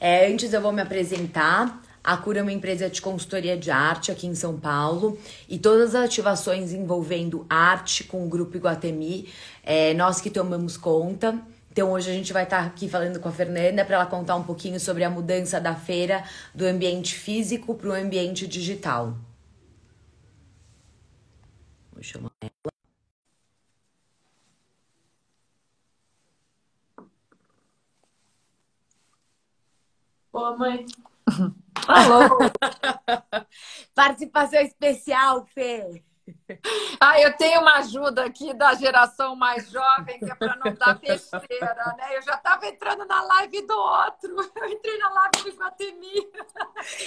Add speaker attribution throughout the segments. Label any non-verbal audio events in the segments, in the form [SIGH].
Speaker 1: É, antes eu vou me apresentar. A Cura é uma empresa de consultoria de arte aqui em São Paulo e todas as ativações envolvendo arte com o Grupo Iguatemi, é, nós que tomamos conta. Então hoje a gente vai estar aqui falando com a Fernanda para ela contar um pouquinho sobre a mudança da feira do ambiente físico para o ambiente digital. Vou chamar ela.
Speaker 2: Ô, mãe. Alô. [LAUGHS]
Speaker 1: Participação especial, Fê.
Speaker 2: Ah, eu tenho uma ajuda aqui da geração mais jovem, que é para não dar besteira, né? Eu já estava entrando na live do outro. Eu entrei na live do Iguatemi.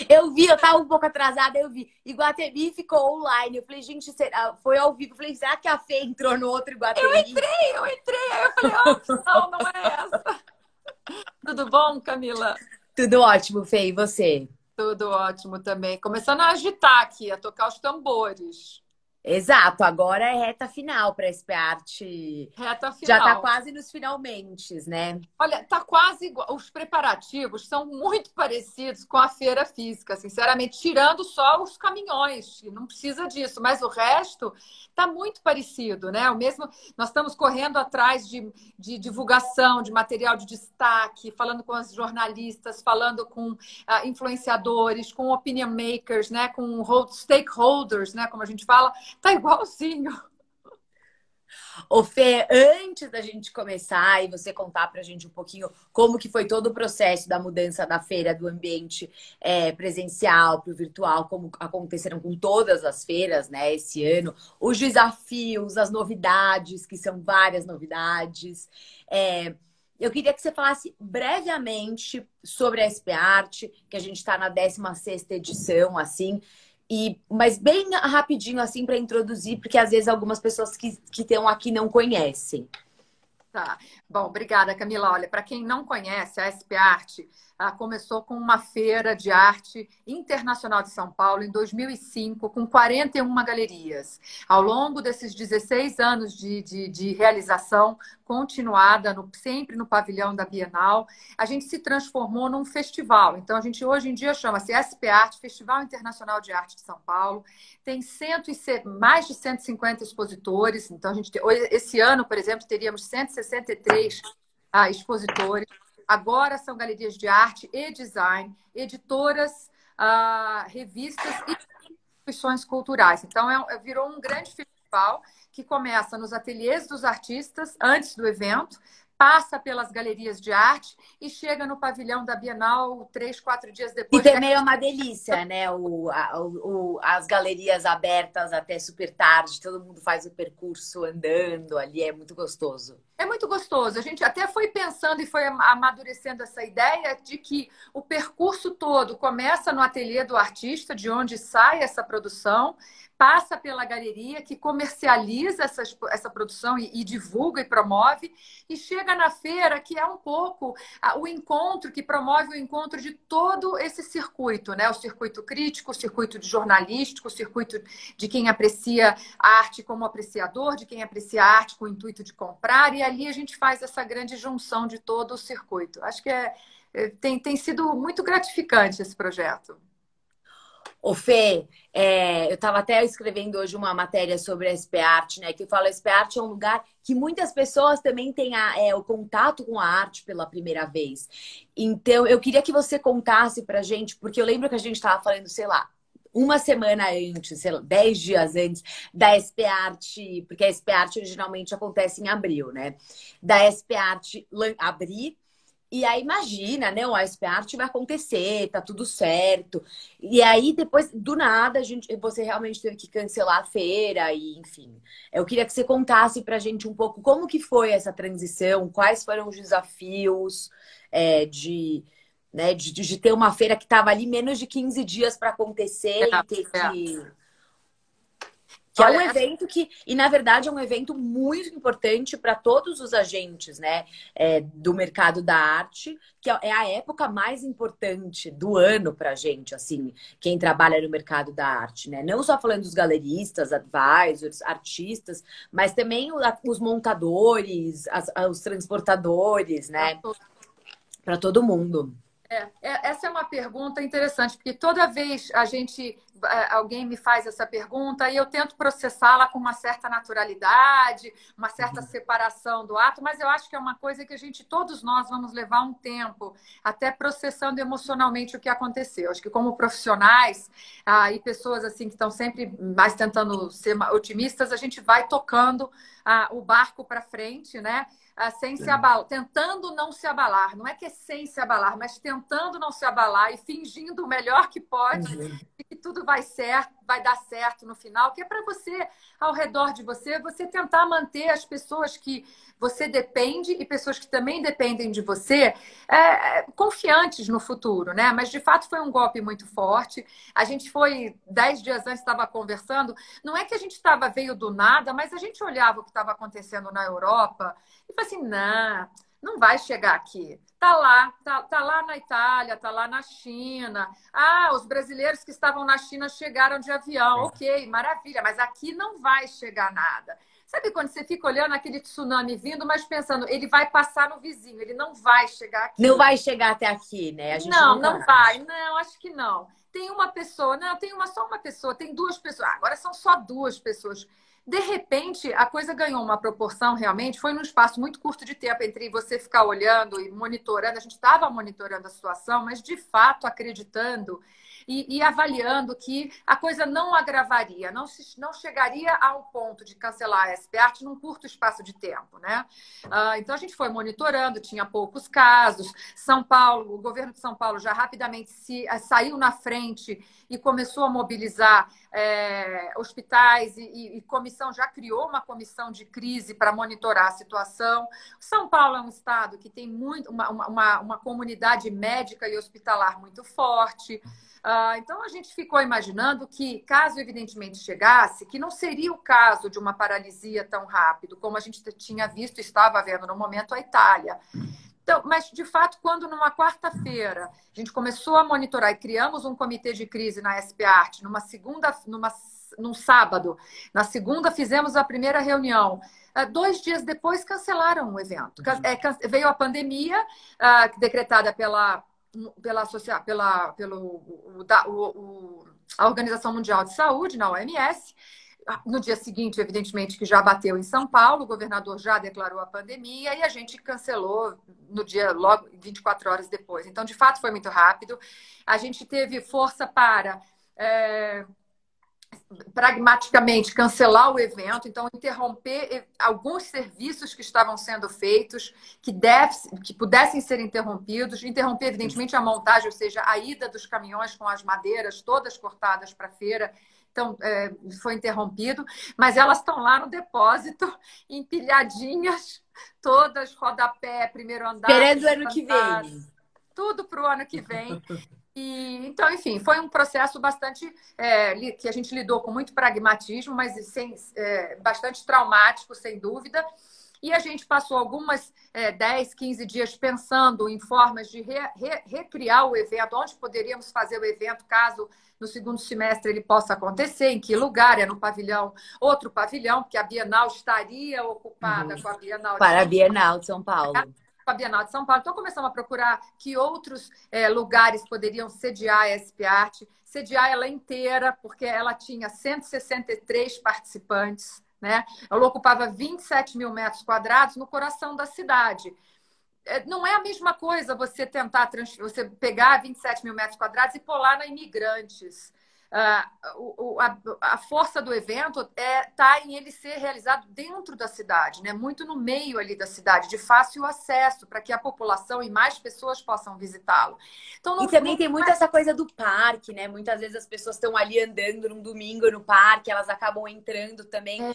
Speaker 1: Eu vi, eu estava um pouco atrasada, eu vi. Iguatemi ficou online. Eu falei, gente, foi ao vivo. Eu falei, será que a Fê entrou no outro Iguatemi?
Speaker 2: Eu entrei, eu entrei. Aí eu falei, a opção não é essa. Tudo bom, Camila?
Speaker 1: Tudo ótimo, Fê. E você?
Speaker 2: Tudo ótimo também. Começando a agitar aqui, a tocar os tambores.
Speaker 1: Exato, agora é reta final para SP Art.
Speaker 2: Reta final.
Speaker 1: Já está quase nos finalmente, né?
Speaker 2: Olha, tá quase igual. Os preparativos são muito parecidos com a feira física, sinceramente, tirando só os caminhões, não precisa disso, mas o resto tá muito parecido, né? O mesmo, nós estamos correndo atrás de, de divulgação, de material de destaque, falando com os jornalistas, falando com uh, influenciadores, com opinion makers, né? Com stakeholders, né? Como a gente fala Tá igualzinho.
Speaker 1: Ô Fê, antes da gente começar e você contar pra gente um pouquinho como que foi todo o processo da mudança da feira do ambiente é, presencial para o virtual, como aconteceram com todas as feiras, né, esse ano, os desafios, as novidades, que são várias novidades. É, eu queria que você falasse brevemente sobre a SP Art, que a gente está na 16 edição, assim, e, mas bem rapidinho assim para introduzir, porque às vezes algumas pessoas que estão aqui não conhecem.
Speaker 2: Tá. Bom, obrigada, Camila. Olha, para quem não conhece, a SP Arte começou com uma feira de arte internacional de São Paulo em 2005, com 41 galerias. Ao longo desses 16 anos de, de, de realização continuada, no, sempre no pavilhão da Bienal, a gente se transformou num festival. Então, a gente hoje em dia chama-se SP Arte, Festival Internacional de Arte de São Paulo. Tem cento e, mais de 150 expositores. Então, a gente, esse ano, por exemplo, teríamos 163 ah, expositores. Agora são galerias de arte e design, editoras, uh, revistas e instituições culturais. Então, é, virou um grande festival que começa nos ateliês dos artistas antes do evento, passa pelas galerias de arte e chega no pavilhão da Bienal três, quatro dias depois.
Speaker 1: E também é uma delícia, né? O, a, o, as galerias abertas até super tarde, todo mundo faz o percurso andando ali, é muito gostoso.
Speaker 2: É muito gostoso. A gente até foi pensando e foi amadurecendo essa ideia de que o percurso todo começa no ateliê do artista, de onde sai essa produção, passa pela galeria que comercializa essa, essa produção e, e, divulga e promove, e chega na feira, que é um pouco o encontro, que promove o encontro de todo esse circuito, né? O circuito crítico, o circuito de jornalístico, o circuito de quem aprecia a arte como apreciador, de quem aprecia a arte com o intuito de comprar, e ali a gente faz essa grande junção de todo o circuito. Acho que é, é tem, tem sido muito gratificante esse projeto.
Speaker 1: Ô Fê, é, eu estava até escrevendo hoje uma matéria sobre a SP Art, né? Que fala que a SP Art é um lugar que muitas pessoas também têm a, é, o contato com a arte pela primeira vez. Então, eu queria que você contasse pra gente, porque eu lembro que a gente estava falando, sei lá, uma semana antes, sei lá, dez dias antes da SP Art, porque a SP Art originalmente acontece em abril, né? Da SP Art abrir e aí imagina, né? O SP Art vai acontecer, tá tudo certo. E aí depois, do nada, a gente, você realmente teve que cancelar a feira e, enfim. Eu queria que você contasse pra gente um pouco como que foi essa transição, quais foram os desafios é, de, né, de, de, ter uma feira que estava ali menos de 15 dias para acontecer é, e ter é. que que Olha, é um evento que, e na verdade é um evento muito importante para todos os agentes né, é, do mercado da arte, que é, é a época mais importante do ano para a gente, assim, quem trabalha no mercado da arte, né? Não só falando dos galeristas, advisors, artistas, mas também os montadores, as, os transportadores, né? Para todo mundo.
Speaker 2: É, é, essa é uma pergunta interessante, porque toda vez a gente, alguém me faz essa pergunta e eu tento processá-la com uma certa naturalidade, uma certa uhum. separação do ato, mas eu acho que é uma coisa que a gente, todos nós, vamos levar um tempo até processando emocionalmente o que aconteceu. Acho que como profissionais ah, e pessoas assim que estão sempre mais tentando ser otimistas, a gente vai tocando ah, o barco para frente, né? Ah, sem se abalar, tentando não se abalar. Não é que é sem se abalar, mas tentando não se abalar e fingindo o melhor que pode uhum. que tudo vai certo, vai dar certo no final, que é para você, ao redor de você, você tentar manter as pessoas que você depende e pessoas que também dependem de você é, confiantes no futuro, né? Mas de fato foi um golpe muito forte. A gente foi dez dias antes estava conversando. Não é que a gente estava veio do nada, mas a gente olhava o que estava acontecendo na Europa e falou assim, não não vai chegar aqui. Tá lá, tá, tá lá na Itália, tá lá na China. Ah, os brasileiros que estavam na China chegaram de avião. É. Ok, maravilha, mas aqui não vai chegar nada. Sabe quando você fica olhando aquele tsunami vindo, mas pensando, ele vai passar no vizinho, ele não vai chegar aqui.
Speaker 1: Não vai chegar até aqui, né?
Speaker 2: não, não, vai. Não, acho que não. Tem uma pessoa, não, tem uma só uma pessoa, tem duas pessoas. Ah, agora são só duas pessoas de repente, a coisa ganhou uma proporção realmente, foi num espaço muito curto de tempo entre você ficar olhando e monitorando. A gente estava monitorando a situação, mas de fato acreditando e, e, avaliando que a coisa não agravaria, não, se, não chegaria ao ponto de cancelar a SPART num curto espaço de tempo. Né? Uh, então a gente foi monitorando, tinha poucos casos. São Paulo, o governo de São Paulo já rapidamente se, saiu na frente e começou a mobilizar é, hospitais e, e, e, comissão já criou uma comissão de crise para monitorar a situação. São Paulo é um estado que tem muito uma, uma, uma comunidade médica e hospitalar muito forte. Uh, então a gente ficou imaginando que, caso evidentemente chegasse, que não seria o caso de uma paralisia tão rápido, como a gente tinha visto estava vendo no momento a Itália. Então, mas de fato, quando numa quarta-feira a gente começou a monitorar e criamos um comitê de crise na SPART, numa segunda, numa, num sábado, na segunda fizemos a primeira reunião. Uh, dois dias depois cancelaram o evento. É, veio a pandemia, uh, decretada pela pela, pela pelo, o, o, a Organização Mundial de Saúde, na OMS. No dia seguinte, evidentemente, que já bateu em São Paulo, o governador já declarou a pandemia e a gente cancelou no dia, logo 24 horas depois. Então, de fato, foi muito rápido. A gente teve força para é, pragmaticamente cancelar o evento, então interromper alguns serviços que estavam sendo feitos, que, deve, que pudessem ser interrompidos, interromper, evidentemente, a montagem, ou seja, a ida dos caminhões com as madeiras todas cortadas para a feira. Então, é, foi interrompido, mas elas estão lá no depósito, [LAUGHS] empilhadinhas, todas, rodapé, primeiro andar.
Speaker 1: Esperando o ano que vem.
Speaker 2: Tudo para o ano que vem. E, então, enfim, foi um processo bastante é, que a gente lidou com muito pragmatismo, mas sem, é, bastante traumático, sem dúvida. E a gente passou algumas é, 10, 15 dias pensando em formas de re, re, recriar o evento, onde poderíamos fazer o evento caso no segundo semestre ele possa acontecer, em que lugar, é no pavilhão, outro pavilhão, porque a Bienal estaria ocupada uhum. com a Bienal.
Speaker 1: Para a Bienal de São Paulo
Speaker 2: a Bienal de São Paulo. Então, começamos a procurar que outros é, lugares poderiam sediar a SP Arte, sediar ela inteira, porque ela tinha 163 participantes, né? Ela ocupava 27 mil metros quadrados no coração da cidade. É, não é a mesma coisa você tentar você pegar 27 mil metros quadrados e pular na Imigrantes Uh, a, a, força do evento está é, tá em ele ser realizado dentro da cidade, né? muito no meio ali da cidade, de fácil acesso, para que a população e mais pessoas possam visitá-lo.
Speaker 1: Então, e também tem muito essa coisa do parque, né? Muitas vezes as pessoas estão ali andando num domingo no parque, elas acabam entrando também é.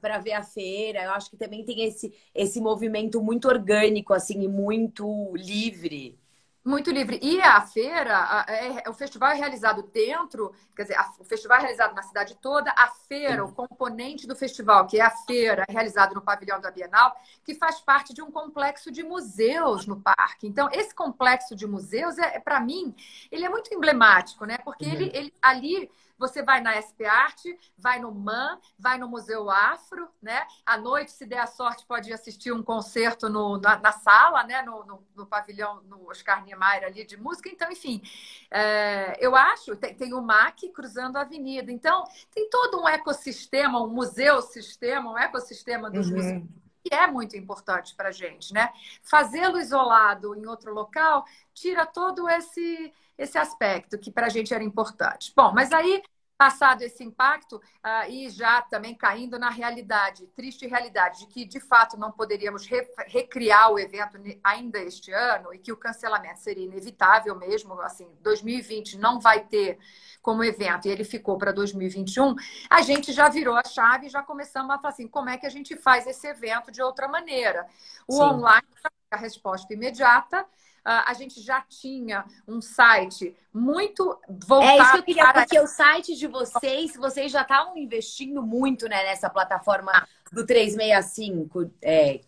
Speaker 1: para ver a feira. Eu acho que também tem esse, esse movimento muito orgânico, assim, e muito livre.
Speaker 2: Muito livre. E a feira, a, é, o festival é realizado dentro, quer dizer, a, o festival é realizado na cidade toda, a feira, o componente do festival, que é a feira, é realizado no pavilhão da Bienal, que faz parte de um complexo de museus no parque. Então, esse complexo de museus, é, é para mim, ele é muito emblemático, né? Porque uhum. ele, ele ali você vai na SP Arte, vai no MAN, vai no Museu Afro, né? À noite, se der a sorte, pode assistir um concerto no, na, na sala, né? No, no, no, pavilhão, no Oscar Niemeyer ali de música. Então, enfim, é, eu acho, tem, tem o MAC cruzando a avenida. Então, tem todo um ecossistema, um museu-sistema, um ecossistema dos uhum. museus que é muito importante para a gente, né? Fazê-lo isolado em outro local tira todo esse, esse aspecto que para a gente era importante. Bom, mas aí Passado esse impacto uh, e já também caindo na realidade, triste realidade, de que de fato não poderíamos re recriar o evento ainda este ano e que o cancelamento seria inevitável mesmo, assim, 2020 não vai ter como evento e ele ficou para 2021, a gente já virou a chave e já começamos a falar assim, como é que a gente faz esse evento de outra maneira? O Sim. online, a resposta imediata, ah, a gente já tinha um site muito voltado.
Speaker 1: É isso que eu queria, para... porque o site de vocês, vocês já estavam investindo muito né, nessa plataforma do 365. É,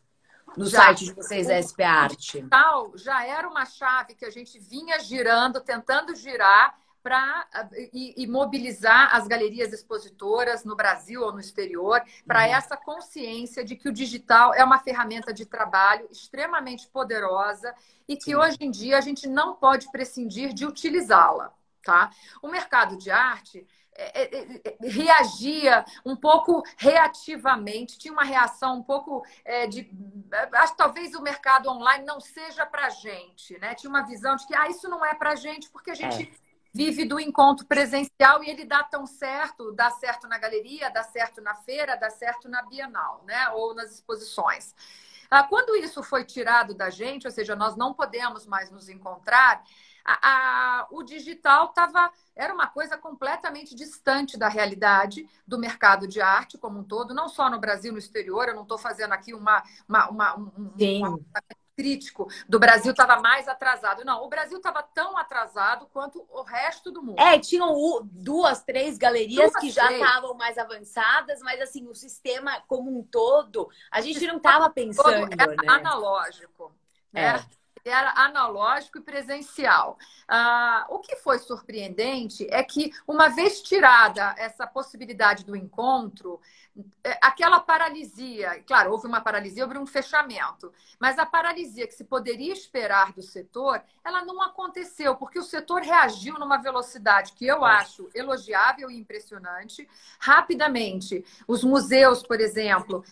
Speaker 1: no já, site de vocês, a SP Arte.
Speaker 2: Já era uma chave que a gente vinha girando, tentando girar para e, e, mobilizar as galerias expositoras no Brasil ou no exterior para uhum. essa consciência de que o digital é uma ferramenta de trabalho extremamente poderosa e que Sim. hoje em dia a gente não pode prescindir de utilizá-la. Tá? O mercado de arte é, é, é, reagia um pouco reativamente, tinha uma reação um pouco é, de. Acho que talvez o mercado online não seja para gente, né? Tinha uma visão de que ah, isso não é para gente, porque a gente vive do encontro presencial e ele dá tão certo, dá certo na galeria, dá certo na feira, dá certo na Bienal, né? Ou nas exposições. Ah, quando isso foi tirado da gente, ou seja, nós não podemos mais nos encontrar, a, a, o digital tava, era uma coisa completamente distante da realidade do mercado de arte como um todo, não só no Brasil, no exterior. Eu não estou fazendo aqui uma, uma, uma, um, uma crítico do Brasil estava mais atrasado. Não, o Brasil estava tão atrasado quanto o resto do mundo.
Speaker 1: É, tinham duas, três galerias duas, que já estavam mais avançadas, mas assim, o sistema como um todo, a gente não estava pensando. Todo
Speaker 2: né? analógico. Né? É era analógico e presencial. Ah, o que foi surpreendente é que, uma vez tirada essa possibilidade do encontro, é, aquela paralisia, claro, houve uma paralisia, houve um fechamento, mas a paralisia que se poderia esperar do setor, ela não aconteceu, porque o setor reagiu numa velocidade que eu acho elogiável e impressionante, rapidamente. Os museus, por exemplo,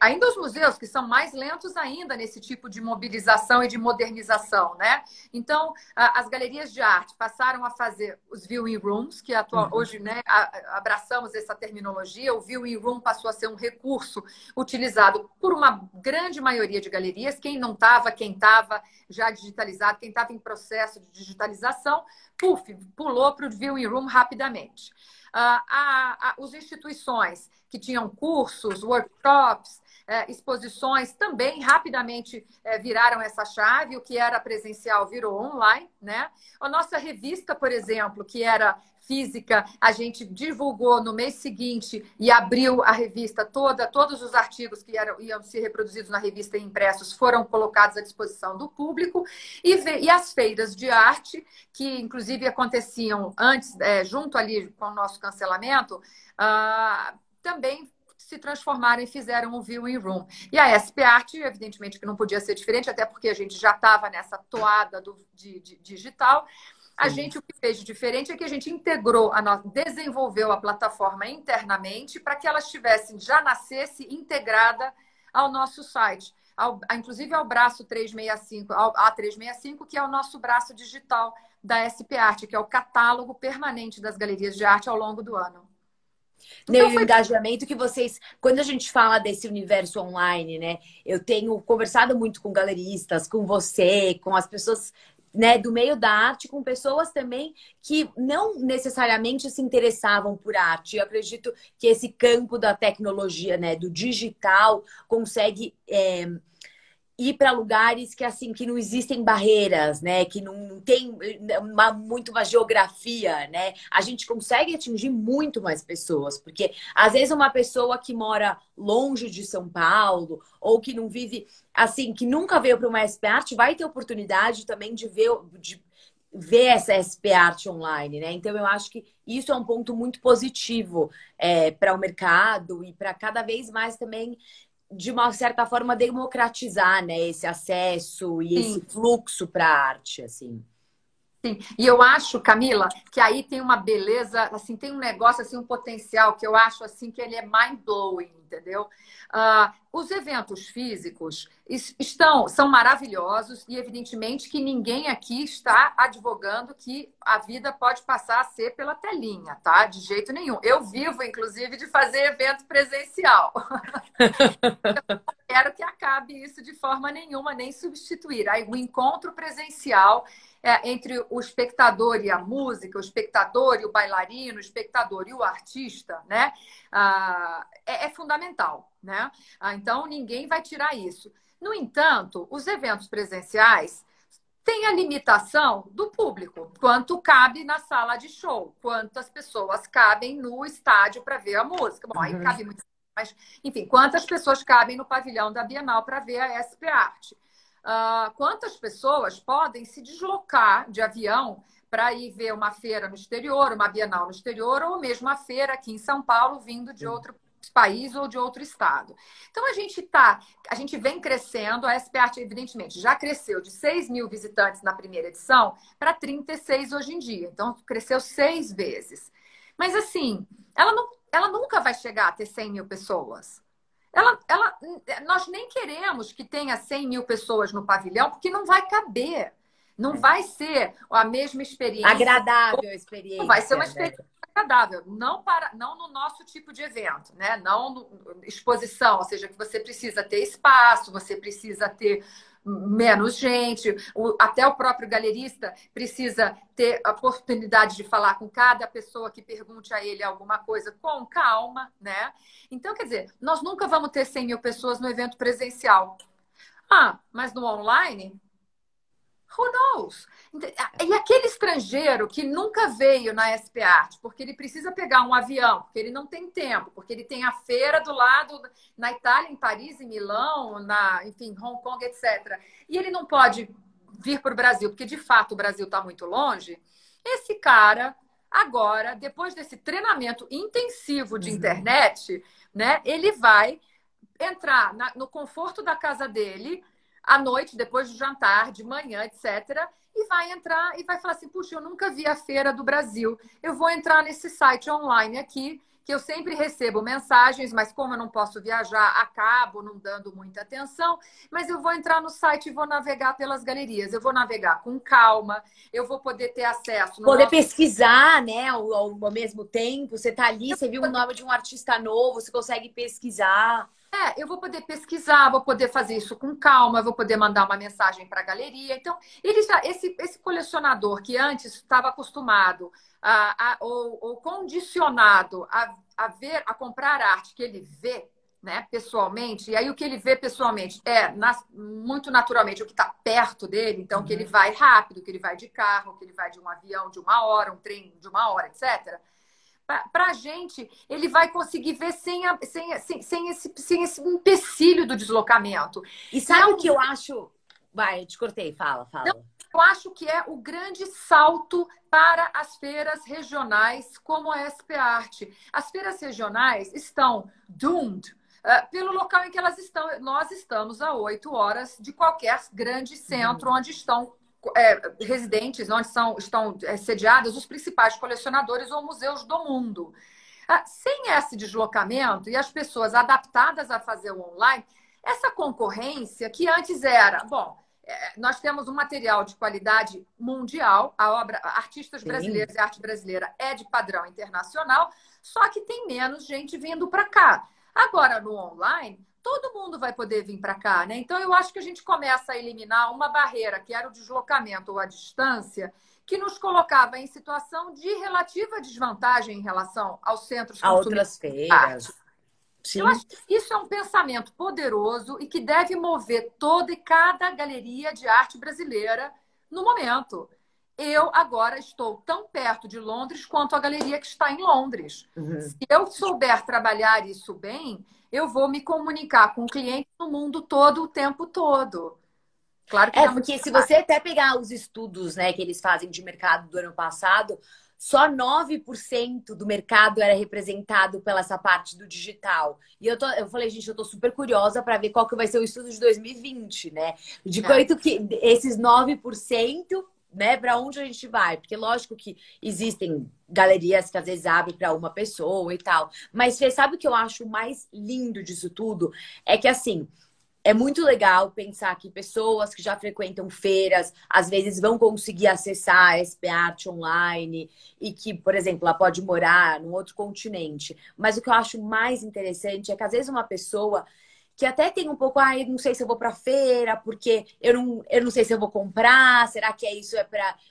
Speaker 2: ainda os museus que são mais lentos ainda nesse tipo de mobilização e de modernização, né? Então, as galerias de arte passaram a fazer os viewing rooms, que atual, uhum. hoje, né, abraçamos essa terminologia. O viewing room passou a ser um recurso utilizado por uma grande maioria de galerias. Quem não estava, quem estava já digitalizado, quem estava em processo de digitalização, puf, pulou para o viewing room rapidamente. Uh, a, a, as instituições que tinham cursos, workshops, é, exposições também rapidamente é, viraram essa chave. O que era presencial virou online, né? A nossa revista, por exemplo, que era física, a gente divulgou no mês seguinte e abriu a revista toda, todos os artigos que eram, iam ser reproduzidos na revista e impressos foram colocados à disposição do público e, e as feiras de arte, que inclusive aconteciam antes, é, junto ali com o nosso cancelamento, uh, também se transformaram e fizeram um viewing room. E a SP Art, evidentemente que não podia ser diferente, até porque a gente já estava nessa toada do, de, de, digital. A gente o que fez de diferente é que a gente integrou, a nossa, desenvolveu a plataforma internamente para que ela estivesse, já nascesse integrada ao nosso site. Ao, inclusive ao braço 365, ao A365, que é o nosso braço digital da SP Art, que é o catálogo permanente das galerias de arte ao longo do ano.
Speaker 1: Então, o foi... engajamento que vocês, quando a gente fala desse universo online, né? Eu tenho conversado muito com galeristas, com você, com as pessoas né, do meio da arte, com pessoas também que não necessariamente se interessavam por arte. Eu acredito que esse campo da tecnologia, né, do digital, consegue é, ir para lugares que assim que não existem barreiras, né? Que não tem uma, muito uma geografia, né? A gente consegue atingir muito mais pessoas, porque às vezes uma pessoa que mora longe de São Paulo ou que não vive assim, que nunca veio para uma SP Art, vai ter oportunidade também de ver de ver essa SP Art online, né? Então eu acho que isso é um ponto muito positivo é, para o mercado e para cada vez mais também de uma certa forma, democratizar né, esse acesso e Sim. esse fluxo para a arte, assim.
Speaker 2: Sim, e eu acho, Camila, que aí tem uma beleza, assim, tem um negócio, assim, um potencial que eu acho, assim, que ele é mind-blowing, entendeu? Uh, os eventos físicos estão, são maravilhosos e, evidentemente, que ninguém aqui está advogando que a vida pode passar a ser pela telinha, tá? De jeito nenhum. Eu vivo, inclusive, de fazer evento presencial. [LAUGHS] eu não quero que acabe isso de forma nenhuma, nem substituir. Aí, o encontro presencial é, entre o espectador e a música, o espectador e o bailarino, o espectador e o artista, né? Ah, é, é, fundamental, né? Ah, então, ninguém vai tirar isso. No entanto, os eventos presenciais têm a limitação do público, quanto cabe na sala de show, quantas pessoas cabem no estádio para ver a música. Bom, aí uhum. cabe muito mas, enfim, quantas pessoas cabem no pavilhão da Bienal para ver a SP Arte? Uh, quantas pessoas podem se deslocar de avião para ir ver uma feira no exterior, uma Bienal no exterior, ou mesmo uma feira aqui em São Paulo, vindo de outro país ou de outro estado. Então a gente tá, a gente vem crescendo, a SP Art, evidentemente, já cresceu de 6 mil visitantes na primeira edição para 36 hoje em dia. Então cresceu seis vezes. Mas assim, ela, não, ela nunca vai chegar a ter 100 mil pessoas. Ela, ela, nós nem queremos que tenha 100 mil pessoas no pavilhão, porque não vai caber. Não é. vai ser a mesma experiência.
Speaker 1: Agradável a experiência. Não
Speaker 2: vai ser uma experiência né? Agradável. Não, para, não no nosso tipo de evento, né? Não no, exposição, ou seja, que você precisa ter espaço, você precisa ter menos gente, o, até o próprio galerista precisa ter a oportunidade de falar com cada pessoa que pergunte a ele alguma coisa com calma, né? Então, quer dizer, nós nunca vamos ter 100 mil pessoas no evento presencial. Ah, mas no online Who knows? E aquele estrangeiro que nunca veio na SP Art, porque ele precisa pegar um avião, porque ele não tem tempo, porque ele tem a feira do lado, na Itália, em Paris, em Milão, na, enfim, Hong Kong, etc. E ele não pode vir para o Brasil, porque de fato o Brasil está muito longe. Esse cara, agora, depois desse treinamento intensivo de uhum. internet, né, ele vai entrar na, no conforto da casa dele à noite, depois do jantar, de manhã, etc. E vai entrar e vai falar assim: puxa, eu nunca vi a feira do Brasil. Eu vou entrar nesse site online aqui, que eu sempre recebo mensagens, mas como eu não posso viajar, acabo não dando muita atenção. Mas eu vou entrar no site e vou navegar pelas galerias. Eu vou navegar com calma, eu vou poder ter acesso.
Speaker 1: poder nosso... pesquisar, né, ao, ao, mesmo tempo. Você tá ali, você viu o nome de um artista novo, você consegue pesquisar.
Speaker 2: É, eu vou poder pesquisar, vou poder fazer isso com calma, vou poder mandar uma mensagem para a galeria. Então, ele já, esse, esse colecionador que antes estava acostumado a, a, ou, ou condicionado a, a ver, a comprar arte que ele vê, né, pessoalmente, e aí o que ele vê pessoalmente é muito naturalmente o que está perto dele, então uhum. que ele uhum. vai rápido, que ele vai de carro, que ele vai de um avião de uma hora, um trem de uma hora, etc para a gente, ele vai conseguir ver sem, a, sem, sem, sem, esse, sem esse empecilho do deslocamento.
Speaker 1: E sabe o que eu acho? Vai, te cortei, fala, fala. Não,
Speaker 2: eu acho que é o grande salto para as feiras regionais como a SP Art. As feiras regionais estão doomed uh, pelo local em que elas estão. Nós estamos a oito horas de qualquer grande centro uhum. onde estão é, residentes, onde são, estão é, sediados os principais colecionadores ou museus do mundo. Ah, sem esse deslocamento e as pessoas adaptadas a fazer o online, essa concorrência que antes era, bom, é, nós temos um material de qualidade mundial, a obra Artistas Brasileiros e Arte Brasileira é de padrão internacional, só que tem menos gente vindo para cá. Agora, no online, todo mundo vai poder vir para cá, né? Então eu acho que a gente começa a eliminar uma barreira, que era o deslocamento ou a distância, que nos colocava em situação de relativa desvantagem em relação aos centros
Speaker 1: a outras feiras.
Speaker 2: Sim. Eu acho que isso é um pensamento poderoso e que deve mover toda e cada galeria de arte brasileira no momento. Eu agora estou tão perto de Londres quanto a galeria que está em Londres. Uhum. Se eu souber trabalhar isso bem, eu vou me comunicar com o cliente no mundo todo o tempo todo.
Speaker 1: Claro que é, porque se você até pegar os estudos né, que eles fazem de mercado do ano passado, só 9% do mercado era representado pela essa parte do digital. E eu, tô, eu falei, gente, eu tô super curiosa para ver qual que vai ser o estudo de 2020, né? De é. quanto que esses 9%, né, para onde a gente vai? Porque lógico que existem galerias que às vezes abrem para uma pessoa e tal. Mas você sabe o que eu acho mais lindo disso tudo? É que assim, é muito legal pensar que pessoas que já frequentam feiras, às vezes vão conseguir acessar a SP Art online e que, por exemplo, ela pode morar num outro continente. Mas o que eu acho mais interessante é que às vezes uma pessoa que até tem um pouco, ah, eu não sei se eu vou para feira, porque eu não, eu não sei se eu vou comprar, será que é isso é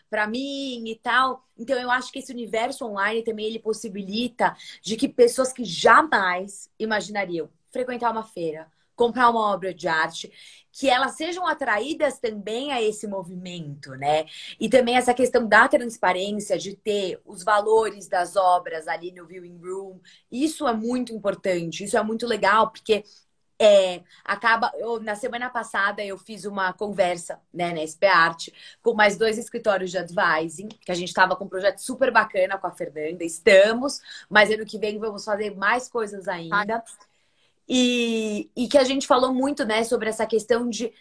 Speaker 1: para mim e tal. Então eu acho que esse universo online também ele possibilita de que pessoas que jamais imaginariam frequentar uma feira comprar uma obra de arte, que elas sejam atraídas também a esse movimento, né? E também essa questão da transparência, de ter os valores das obras ali no viewing room, isso é muito importante, isso é muito legal, porque é, acaba. Eu, na semana passada eu fiz uma conversa né, na SP Arte com mais dois escritórios de advising, que a gente estava com um projeto super bacana com a Fernanda. Estamos, mas ano que vem vamos fazer mais coisas ainda. Ai. E, e que a gente falou muito, né, sobre essa questão de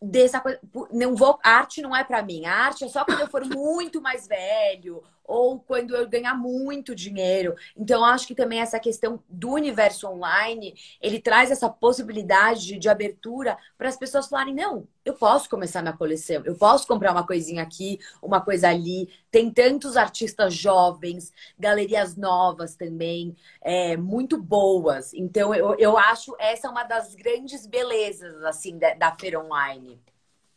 Speaker 1: dessa coisa, não vou, arte não é para mim. A arte é só quando eu for muito mais velho ou quando eu ganhar muito dinheiro. Então, acho que também essa questão do universo online, ele traz essa possibilidade de abertura para as pessoas falarem: não, eu posso começar minha coleção, eu posso comprar uma coisinha aqui, uma coisa ali. Tem tantos artistas jovens, galerias novas também, é, muito boas. Então, eu, eu acho essa uma das grandes belezas assim da, da feira online.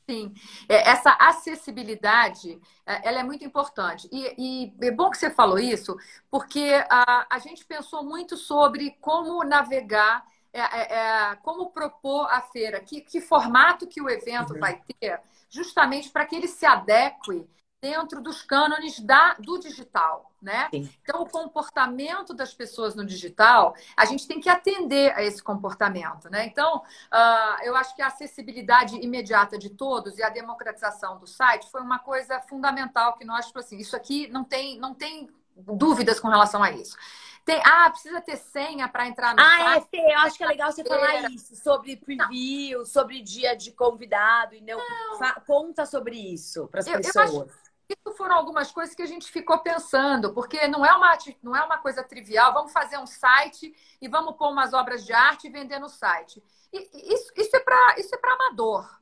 Speaker 2: Sim, é, essa acessibilidade, é, ela é muito importante. E, e, é bom que você falou isso, porque a, a gente pensou muito sobre como navegar, é, é, é como propor a feira, que, que formato que o evento uhum. vai ter, justamente para que ele se adeque dentro dos cânones da, do digital, né? Sim. Então, o comportamento das pessoas no digital, a gente tem que atender a esse comportamento, né? Então, uh, eu acho que a acessibilidade imediata de todos e a democratização do site foi uma coisa fundamental que nós, tipo assim, isso aqui não tem, não tem dúvidas com relação a isso. Tem, ah, precisa ter senha para entrar no
Speaker 1: ah, site. Ah, é, Fê, eu acho que é legal você falar isso, sobre preview, não. sobre dia de convidado e não, não. conta sobre isso para as pessoas. Eu acho
Speaker 2: isso foram algumas coisas que a gente ficou pensando, porque não é uma, não é uma coisa trivial, vamos fazer um site e vamos pôr umas obras de arte e vender no site. E, isso, isso é para é amador.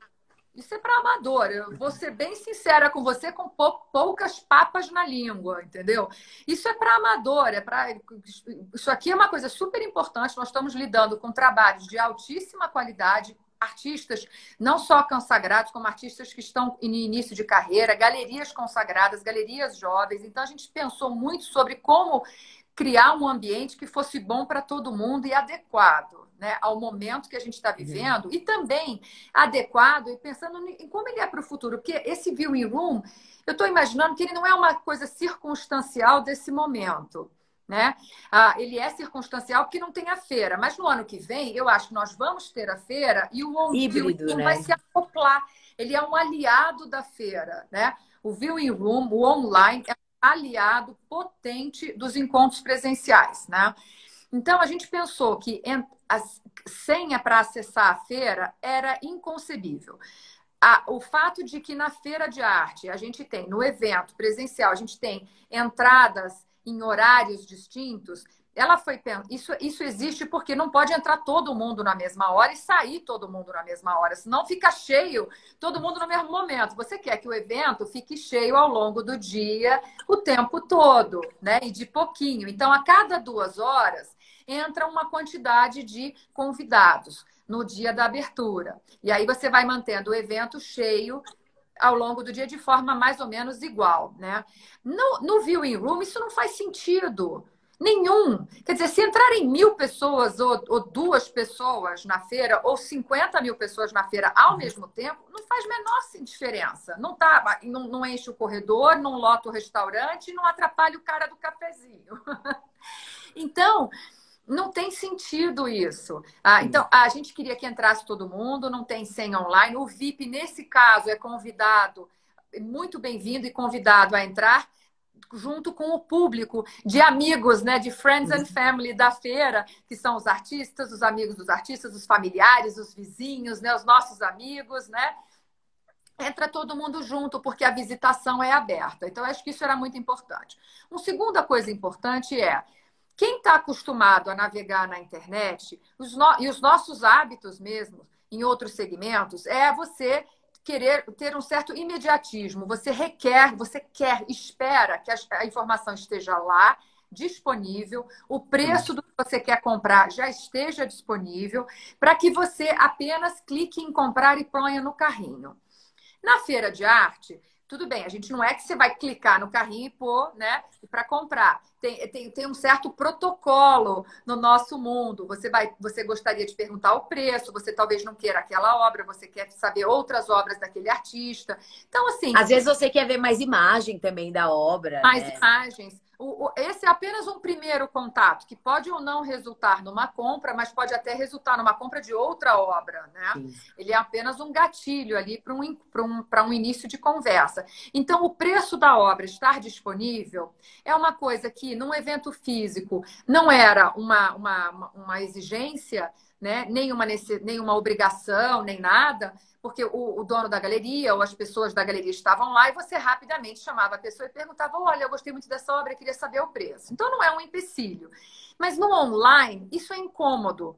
Speaker 2: Isso é para amador. Eu vou ser bem sincera com você, com pou, poucas papas na língua, entendeu? Isso é para amador, é para isso aqui é uma coisa super importante. Nós estamos lidando com trabalhos de altíssima qualidade, artistas não só consagrados, como artistas que estão em início de carreira, galerias consagradas, galerias jovens. Então a gente pensou muito sobre como criar um ambiente que fosse bom para todo mundo e adequado. Né, ao momento que a gente está uhum. vivendo e também adequado e pensando em como ele é para o futuro, porque esse viewing room, eu estou imaginando que ele não é uma coisa circunstancial desse momento. Né? Ah, ele é circunstancial porque não tem a feira, mas no ano que vem eu acho que nós vamos ter a feira e o Híbrido, né? vai se acoplar. Ele é um aliado da feira, né? O viewing room, o online, é um aliado potente dos encontros presenciais, né? Então a gente pensou que a senha para acessar a feira era inconcebível. o fato de que na feira de arte a gente tem, no evento presencial, a gente tem entradas em horários distintos, ela foi isso isso existe porque não pode entrar todo mundo na mesma hora e sair todo mundo na mesma hora, senão fica cheio todo mundo no mesmo momento. Você quer que o evento fique cheio ao longo do dia, o tempo todo, né? E de pouquinho. Então, a cada duas horas entra uma quantidade de convidados no dia da abertura. E aí você vai mantendo o evento cheio ao longo do dia de forma mais ou menos igual, né? No, no viewing room, isso não faz sentido nenhum. Quer dizer, se entrarem mil pessoas ou, ou, duas pessoas na feira ou 50 mil pessoas na feira ao uhum. mesmo tempo, não faz menor diferença. Não, tá, não, não enche o corredor, não lota o restaurante, não atrapalha o cara do cafezinho. [LAUGHS] então, não tem sentido isso. Ah, então, a gente queria que entrasse todo mundo, não tem senha online. O VIP, nesse caso, é convidado, muito bem-vindo e convidado a entrar junto com o público de amigos, né, de friends and family da feira, que são os artistas, os amigos dos artistas, os familiares, os vizinhos, né, os nossos amigos, né? Entra todo mundo junto, porque a visitação é aberta. Então, acho que isso era muito importante. Uma segunda coisa importante é quem está acostumado a navegar na internet, os no... e os nossos hábitos mesmo, em outros segmentos, é você querer ter um certo imediatismo. Você requer, você quer, espera que a, informação esteja lá, disponível, o preço do que você quer comprar já esteja disponível, para que você apenas clique em comprar e ponha no carrinho. Na feira de arte, tudo bem, a gente não é que você vai clicar no carrinho e pôr, né, para comprar. Tem, tem, tem um certo protocolo no nosso mundo. Você vai, você gostaria de perguntar o preço, você talvez não queira aquela obra, você quer saber outras obras daquele artista. Então, assim.
Speaker 1: Às vezes você quer ver mais imagem também da obra.
Speaker 2: Mais né? imagens. O, o, esse é apenas um primeiro contato, que pode ou não resultar numa compra, mas pode até resultar numa compra de outra obra, né? Sim. Ele é apenas um gatilho ali para um, um, um início de conversa. Então, o preço da obra estar disponível é uma coisa que, num evento físico, não era uma, uma, uma exigência, né? nenhuma, nenhuma obrigação, nem nada, porque o, o, dono da galeria ou as pessoas da galeria estavam lá e você rapidamente chamava a pessoa e perguntava: Olha, eu gostei muito dessa obra, queria saber o preço. Então não é um empecilho. Mas no online, isso é incômodo.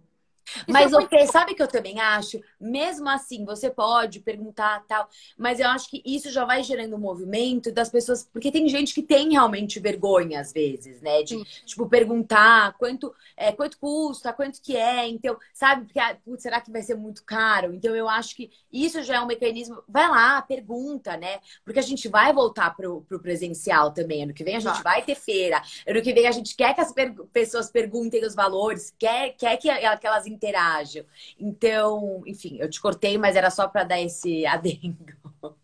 Speaker 1: Mas o que sabe que eu também acho? Mesmo assim, você pode perguntar tal, mas eu acho que isso já vai gerando um movimento das pessoas, porque tem gente que tem realmente vergonha às vezes, né? De, tipo, perguntar quanto, é, quanto custa, quanto que é, então, sabe? Porque, ah, putz, será que vai ser muito caro? Então, eu acho que isso já é um mecanismo. Vai lá, pergunta, né? Porque a gente vai voltar pro, pro presencial também. Ano que vem a gente vai ter feira. Ano que vem a gente quer que as per pessoas perguntem os valores, quer, quer que, que elas interajam. Então, enfim, eu te cortei, mas era só para dar esse [LAUGHS] adendo.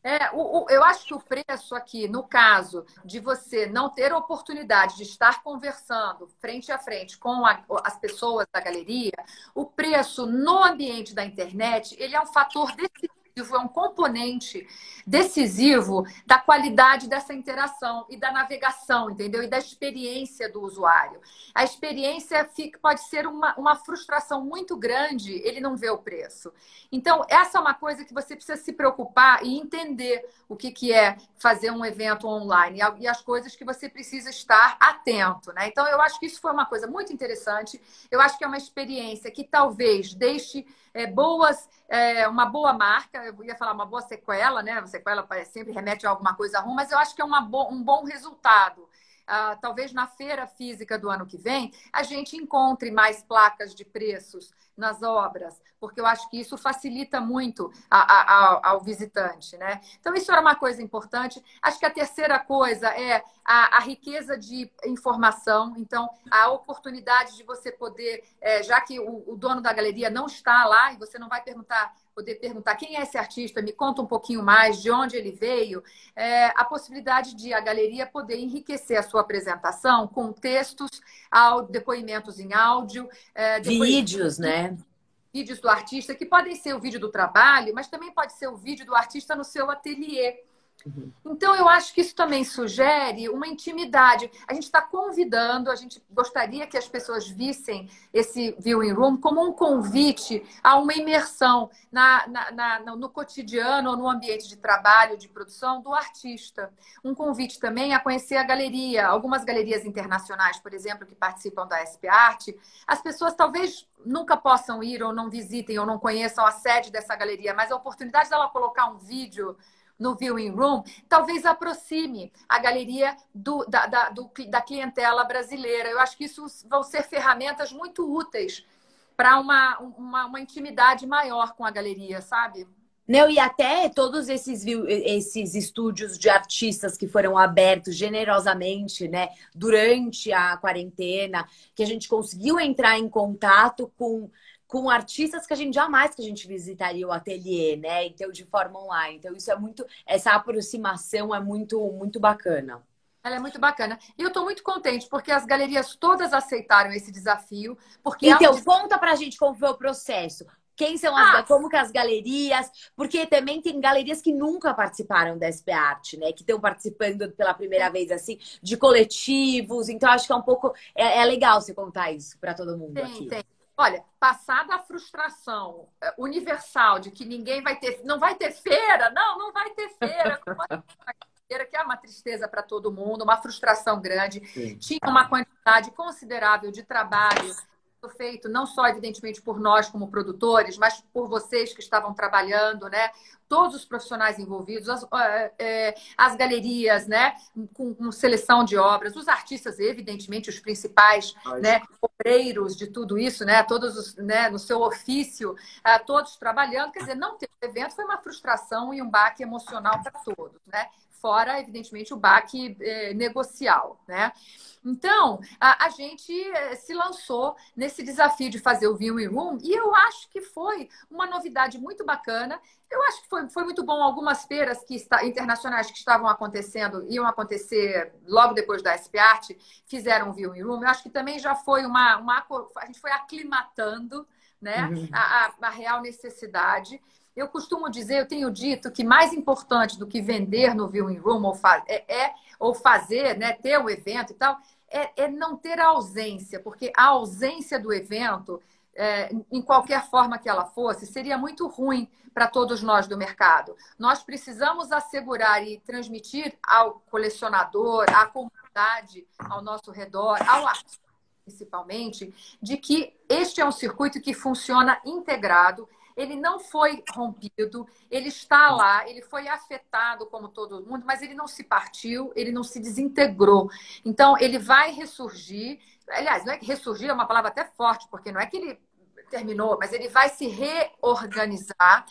Speaker 2: É, o, o, eu acho que o preço aqui, no caso de você não ter a oportunidade de estar conversando frente a frente com a, as pessoas da galeria, o preço no ambiente da internet, ele é um fator decisivo é um componente decisivo da qualidade dessa interação e da navegação, entendeu? E da experiência do usuário. A experiência fica, pode ser uma, uma frustração muito grande, ele não vê o preço. Então, essa é uma coisa que você precisa se preocupar e entender o que, que é fazer um evento online e as coisas que você precisa estar atento, né? Então, eu acho que isso foi uma coisa muito interessante. Eu acho que é uma experiência que talvez deixe é, boas, é, uma boa marca, eu ia falar uma boa sequela, né? Sequela sempre remete a alguma coisa ruim, mas eu acho que é bo um bom resultado. Uh, talvez na feira física do ano que vem, a gente encontre mais placas de preços nas obras, porque eu acho que isso facilita muito a, a, a, ao visitante, né? Então, isso era uma coisa importante. Acho que a terceira coisa é a, riqueza de informação, então, a oportunidade de você poder, é, já que o, o dono da galeria não está lá e você não vai perguntar poder perguntar quem é esse artista, me conta um pouquinho mais de onde ele veio, é, a possibilidade de a galeria poder enriquecer a sua apresentação com textos, depoimentos em áudio,
Speaker 1: é, vídeos, né?
Speaker 2: Vídeos do artista, que podem ser o vídeo do trabalho, mas também pode ser o vídeo do artista no seu ateliê. Uhum. Então, eu acho que isso também sugere uma intimidade. A gente está convidando, a gente gostaria que as pessoas vissem esse viewing room como um convite a uma imersão na, na, na, no cotidiano ou no ambiente de trabalho, de produção do artista. Um convite também a conhecer a galeria. Algumas galerias internacionais, por exemplo, que participam da SP Art, as pessoas talvez nunca possam ir ou não visitem ou não conheçam a sede dessa galeria, mas a oportunidade dela colocar um vídeo no viewing room, talvez aproxime a galeria do, da, da, do, da clientela brasileira. Eu acho que isso vão ser ferramentas muito úteis para uma, uma, uma intimidade maior com a galeria, sabe?
Speaker 1: Não, e até todos esses, esses estúdios de artistas que foram abertos generosamente, né, durante a quarentena, que a gente conseguiu entrar em contato com com artistas que a gente jamais que a gente visitaria o ateliê, né? Então, de forma online. Então, isso é muito. Essa aproximação é muito, muito bacana.
Speaker 2: Ela é muito bacana. E eu estou muito contente, porque as galerias todas aceitaram esse desafio. Porque
Speaker 1: então, é um... conta pra gente como foi o processo. Quem são as, ah. como que as galerias, porque também tem galerias que nunca participaram da SP Art, né? Que estão participando pela primeira vez, assim, de coletivos. Então, acho que é um pouco. É, é legal você contar isso para todo mundo. Tem, aqui. tem.
Speaker 2: Olha, passada a frustração é, universal de que ninguém vai ter, não vai ter feira, não, não vai ter feira. que é uma tristeza para todo mundo, uma frustração grande. Sim. Tinha uma quantidade considerável de trabalho feito não só, evidentemente, por nós como produtores, mas por vocês que estavam trabalhando, né? Todos os profissionais envolvidos, as, é, as galerias, né? Com, com, seleção de obras, os artistas, evidentemente, os principais, né? Obreiros de tudo isso, né? Todos os, né? No seu ofício, uh, todos trabalhando. Quer dizer, não ter evento foi uma frustração e um baque emocional para todos, né? Fora, evidentemente, o baque eh, negocial, né? Então, a, a, gente eh, se lançou nesse desafio de fazer o View Room e eu acho que foi uma novidade muito bacana. Eu acho que foi, foi muito bom. Algumas feiras que está, internacionais que estavam acontecendo, iam acontecer logo depois da SP Art, fizeram o View Room. Eu acho que também já foi uma, uma. A gente foi aclimatando né, uhum. a, a, a real necessidade. Eu costumo dizer, eu tenho dito que mais importante do que vender no viewing room ou, fa é, é, ou fazer, né, ter o evento e tal, é, é, não ter a ausência, porque a ausência do evento, é, em qualquer forma que ela fosse, seria muito ruim para todos nós do mercado. Nós precisamos assegurar e transmitir ao colecionador, à comunidade ao nosso redor, ao artista principalmente, de que este é um circuito que funciona integrado ele não foi rompido, ele está lá, ele foi afetado como todo mundo, mas ele não se partiu, ele não se desintegrou. Então, ele vai ressurgir. Aliás, não é que ressurgir é uma palavra até forte, porque não é que ele terminou, mas ele vai se reorganizar.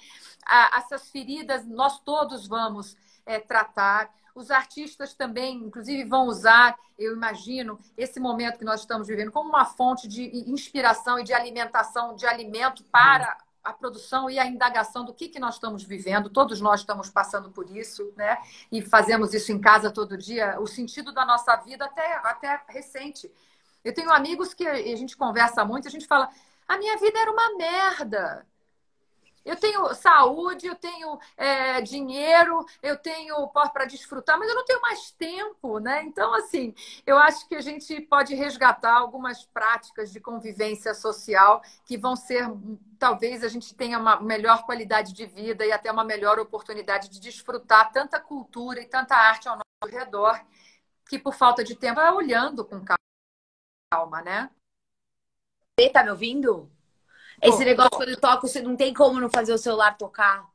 Speaker 2: essas feridas nós todos vamos é, tratar. Os artistas também, inclusive, vão usar, eu imagino, esse momento que nós estamos vivendo como uma fonte de inspiração e de alimentação, de alimento para a produção e a indagação do que, que nós estamos vivendo. Todos nós estamos passando por isso, né? E fazemos isso em casa todo dia. O sentido da nossa vida até, até recente. Eu tenho amigos que a gente conversa muito, a gente fala: a minha vida era uma merda. Eu tenho saúde, eu tenho é, dinheiro, eu tenho para desfrutar, mas eu não tenho mais tempo, né? Então, assim, eu acho que a gente pode resgatar algumas práticas de convivência social que vão ser, talvez a gente tenha uma melhor qualidade de vida e até uma melhor oportunidade de desfrutar tanta cultura e tanta arte ao nosso redor, que por falta de tempo é olhando com calma, né?
Speaker 1: Tá me ouvindo? Esse negócio quando eu toco, você não tem como não fazer o celular tocar.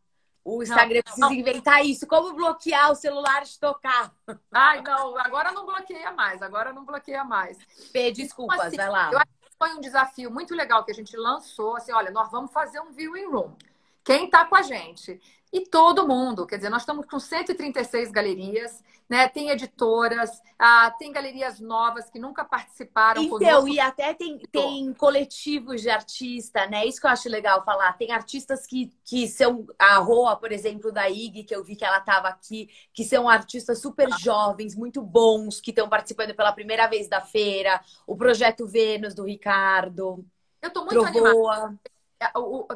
Speaker 1: O Instagram não, precisa não. inventar isso. Como bloquear o celular de tocar?
Speaker 2: Ai, não, agora não bloqueia mais. Agora não bloqueia mais.
Speaker 1: P, desculpas, então, assim, vai lá.
Speaker 2: Eu acho que foi um desafio muito legal que a gente lançou. Assim, olha, nós vamos fazer um viewing room. Quem está com a gente? E todo mundo. Quer dizer, nós estamos com 136 galerias, né? Tem editoras, ah, tem galerias novas que nunca participaram.
Speaker 1: Então, conosco. e até tem, tem coletivos de artista, né? Isso que eu acho legal falar. Tem artistas que, que são a Roa, por exemplo, da IG, que eu vi que ela estava aqui, que são artistas super jovens, muito bons, que estão participando pela primeira vez da feira. O Projeto Vênus, do Ricardo.
Speaker 2: Eu estou muito Trovoa. animada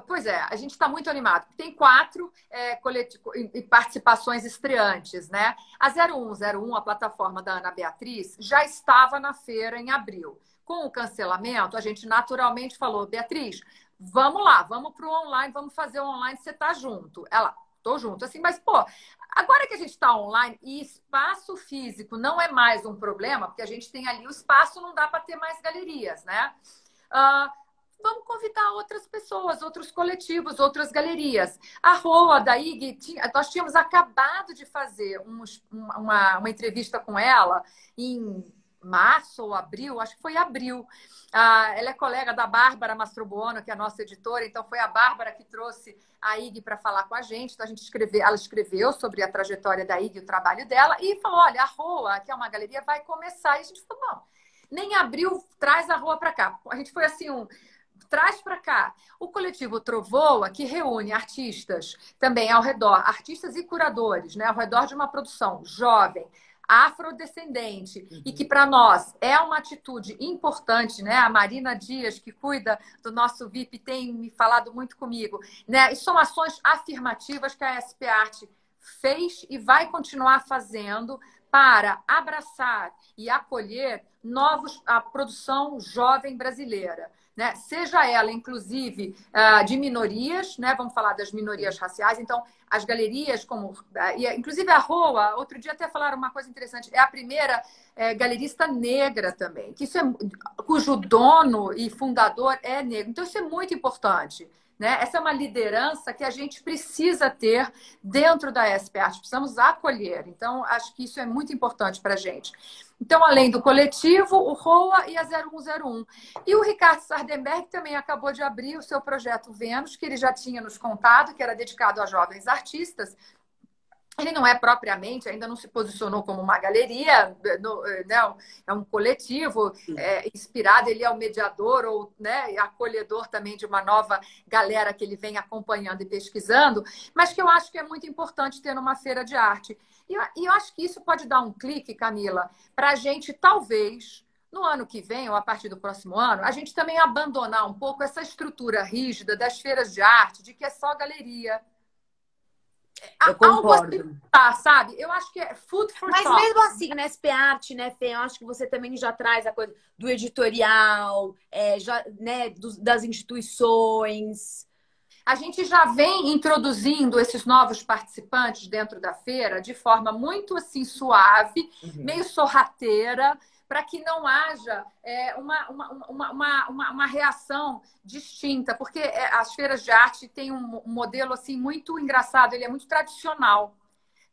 Speaker 2: pois é, a gente está muito animado. Tem quatro é, participações estreantes, né? A 0101, a plataforma da Ana Beatriz, já estava na feira em abril. Com o cancelamento, a gente naturalmente falou, Beatriz, vamos lá, vamos para o online, vamos fazer o online, você está junto. Ela, tô junto. Assim, mas, pô, agora que a gente está online e espaço físico não é mais um problema, porque a gente tem ali o espaço, não dá para ter mais galerias, né? Uh, vamos convidar outras pessoas, outros coletivos, outras galerias. A Roa, da IG, tinha, nós tínhamos acabado de fazer uns, uma, uma entrevista com ela em março ou abril, acho que foi abril. Ah, ela é colega da Bárbara Mastrobuono, que é a nossa editora, então foi a Bárbara que trouxe a IG para falar com a gente. Então a gente escreveu, ela escreveu sobre a trajetória da IG, o trabalho dela, e falou: olha, a Roa, que é uma galeria, vai começar. E a gente falou: não, nem abril, traz a Roa para cá. A gente foi assim, um traz para cá. O coletivo Trovoa, que reúne artistas também ao redor, artistas e curadores, né, ao redor de uma produção jovem, afrodescendente uhum. e que para nós é uma atitude importante, né? A Marina Dias, que cuida do nosso VIP, tem me falado muito comigo, né? E são ações afirmativas que a SP Art fez e vai continuar fazendo para abraçar e acolher novos a produção jovem brasileira né? seja ela, inclusive, ah, de minorias, né? vamos falar das minorias raciais, então, as galerias, como, ah, inclusive a Roa, outro dia até falaram uma coisa interessante, é a primeira é, galerista negra também, que isso é, cujo dono e fundador é negro. Então, isso é muito importante. Né? Essa é uma liderança que a gente precisa ter dentro da SPA, precisamos acolher. Então, acho que isso é muito importante para a gente. Então, além do coletivo, o ROA e a 0101. E o Ricardo Sardenberg também acabou de abrir o seu projeto Vênus, que ele já tinha nos contado, que era dedicado a jovens artistas, ele não é propriamente, ainda não se posicionou como uma galeria, não, né, é um coletivo é, inspirado, ele é o mediador ou né, acolhedor também de uma nova galera que ele vem acompanhando e pesquisando, mas que eu acho que é muito importante ter numa feira de arte. E eu, e eu acho que isso pode dar um clique, Camila, para a gente talvez no ano que vem, ou a partir do próximo ano, a gente também abandonar um pouco essa estrutura rígida das feiras de arte, de que é só galeria,
Speaker 1: eu concordo.
Speaker 2: Tá, sabe? Eu acho que é food for
Speaker 1: Mas mesmo assim, né, SP Art, né, Fê? Eu acho que você também já traz a coisa do editorial, é, já, né, do, das instituições.
Speaker 2: A gente já vem introduzindo esses novos participantes dentro da feira de forma muito assim suave, uhum. meio sorrateira, para que não haja é, uma, uma, uma, uma, uma, reação distinta, porque é, as feiras de arte têm um modelo assim muito engraçado, ele é muito tradicional.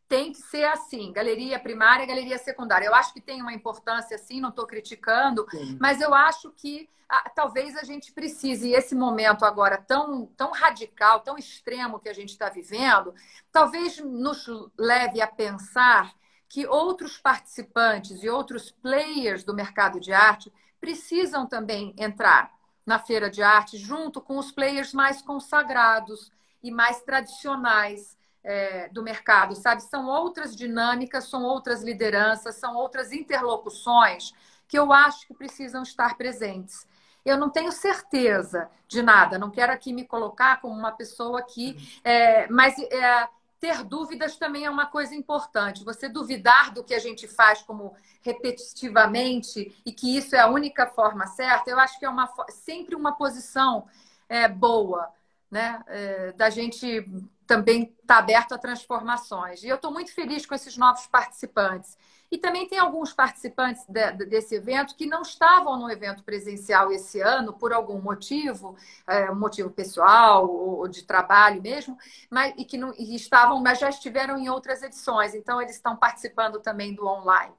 Speaker 2: Tem que ser assim, galeria primária, galeria secundária. Eu acho que tem uma importância assim, não estou criticando, Sim. mas eu acho que ah, talvez a gente precise, esse momento agora tão, tão radical, tão extremo que a gente está vivendo, talvez nos leve a pensar que outros participantes e outros players do mercado de arte precisam também entrar na feira de arte junto com os players mais consagrados e mais tradicionais é, do mercado, sabe? São outras dinâmicas, são outras lideranças, são outras interlocuções que eu acho que precisam estar presentes. Eu não tenho certeza de nada, não quero aqui me colocar como uma pessoa que. É, mas é, ter dúvidas também é uma coisa importante. Você duvidar do que a gente faz como repetitivamente e que isso é a única forma certa, eu acho que é uma, sempre uma posição é, boa, né? É, da gente também estar tá aberto a transformações. E eu estou muito feliz com esses novos participantes. E também tem alguns participantes de, desse evento que não estavam no evento presencial esse ano por algum motivo, é, um motivo pessoal ou de trabalho mesmo, mas, e que não, e estavam, mas já estiveram em outras edições. Então, eles estão participando também do online.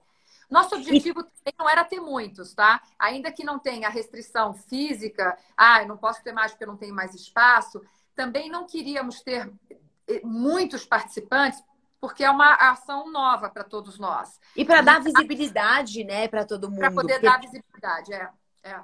Speaker 2: Nosso objetivo também não era ter muitos, tá? Ainda que não tenha restrição física, ah, eu não posso ter mais porque eu não tenho mais espaço, também não queríamos ter eh, muitos participantes porque é uma ação nova para todos nós.
Speaker 1: E para dar visibilidade, né, para todo mundo. Para
Speaker 2: poder porque... dar visibilidade, é. é.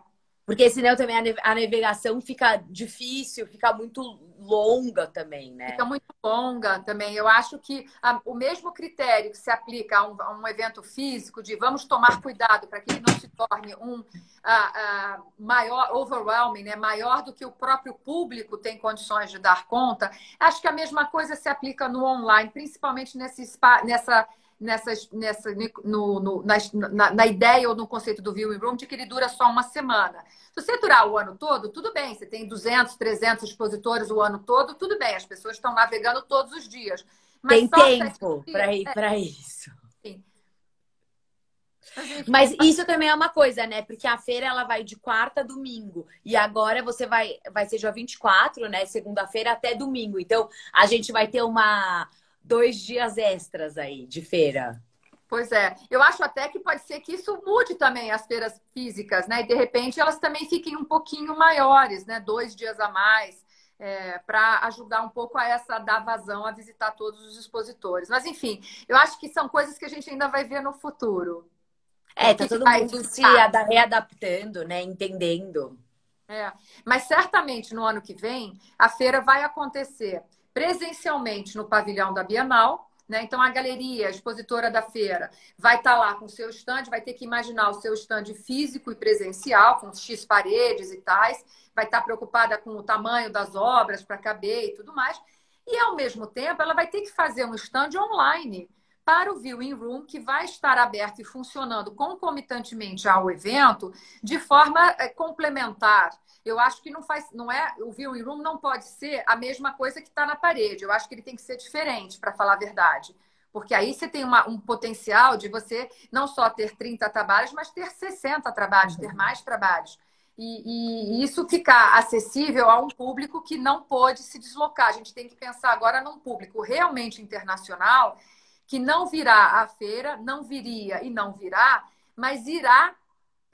Speaker 1: Porque senão também a navegação fica difícil, fica muito longa também, né?
Speaker 2: Fica muito longa também. Eu acho que a, o mesmo critério que se aplica a um, a um evento físico de vamos tomar cuidado para que ele não se torne um a, maior, overwhelming, né? maior do que o próprio público tem condições de dar conta, acho que a mesma coisa se aplica no online, principalmente nesse, nessa nessas, nessa, no, no, na, na, ideia ou no conceito do viewing room de que ele dura só uma semana. Se você durar o ano todo, tudo bem. Você tem 200, 300 expositores o ano todo, tudo bem. As pessoas estão navegando todos os dias.
Speaker 1: Mas tem tempo para ir para isso. Sim. Mas isso também é uma coisa, né? Porque a feira ela vai de quarta a domingo. E agora você vai, vai ser dia 24, né? Segunda-feira até domingo. Então a gente vai ter uma, dois dias extras aí de feira.
Speaker 2: Pois é, eu acho até que pode ser que isso mude também as feiras físicas, né? E de repente elas também fiquem um pouquinho maiores, né? Dois dias a mais, é, para ajudar um pouco a essa dar vazão a visitar todos os expositores. Mas enfim, eu acho que são coisas que a gente ainda vai ver no futuro.
Speaker 1: É, tá todo mundo se readaptando, né? Entendendo.
Speaker 2: É, mas certamente no ano que vem a feira vai acontecer presencialmente no pavilhão da Bienal, Né? Então, a galeria, a expositora da feira, vai estar tá lá com o seu stand, vai ter que imaginar o seu stand físico e presencial, com X paredes e tais, vai estar tá preocupada com o tamanho das obras para caber e tudo mais. E, ao mesmo tempo, ela vai ter que fazer um stand online para o Viewing Room, que vai estar aberto e funcionando concomitantemente ao evento, de forma eh, complementar. Eu acho que não faz, não é, o Viewing Room não pode ser a mesma coisa que está na parede. Eu acho que ele tem que ser diferente, para falar a verdade. Porque aí você tem uma, um potencial de você não só ter 30 trabalhos, mas ter 60 trabalhos, ter mais trabalhos. E, e, isso ficar acessível a um público que não pôde se deslocar. A gente tem que pensar agora num público realmente internacional que não virá à feira, não viria e não virá, mas irá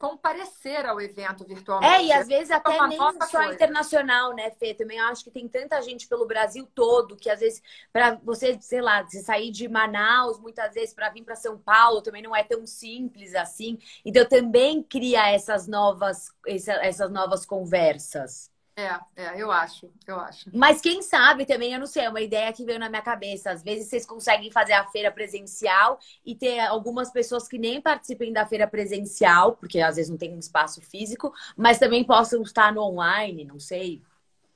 Speaker 2: comparecer ao evento virtualmente.
Speaker 1: É, e às vezes até é nem só coisa. internacional, né, Fê? Também acho que tem tanta gente pelo Brasil todo que às vezes para você, sei lá, você sair de Manaus, muitas vezes para vir para São Paulo também não é tão simples assim. Então também cria essas novas essas novas conversas.
Speaker 2: É, é, eu acho, eu acho.
Speaker 1: Mas quem sabe também, eu não sei, é uma ideia que veio na minha cabeça. Às vezes vocês conseguem fazer a feira presencial e ter algumas pessoas que nem participem da feira presencial, porque às vezes não tem um espaço físico, mas também possam estar no online, não sei.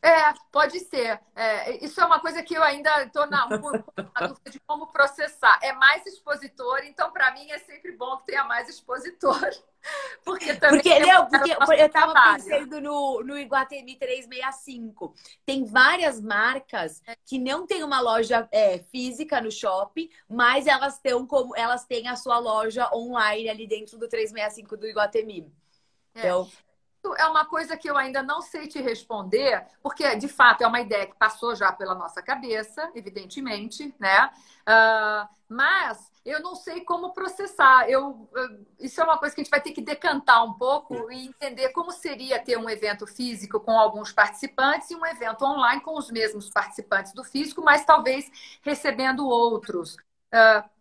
Speaker 2: É, pode ser. É, isso é uma coisa que eu ainda estou na, dúvida de como processar. É mais expositor, então para mim é sempre bom que tenha mais expositor. [LAUGHS]
Speaker 1: Porque também. Porque, não, porque eu estava pensando no, no Iguatemi 365. Tem várias marcas que não tem uma loja é, física no shopping, mas elas têm como elas têm a sua loja online ali dentro do 365 do Iguatemi.
Speaker 2: É. Então, é uma coisa que eu ainda não sei te responder, porque de fato é uma ideia que passou já pela nossa cabeça, evidentemente, né? Uh, mas eu não sei como processar. Eu, eu, isso é uma coisa que a gente vai ter que decantar um pouco e entender como seria ter um evento físico com alguns participantes e um evento online com os mesmos participantes do físico, mas talvez recebendo outros. Uh,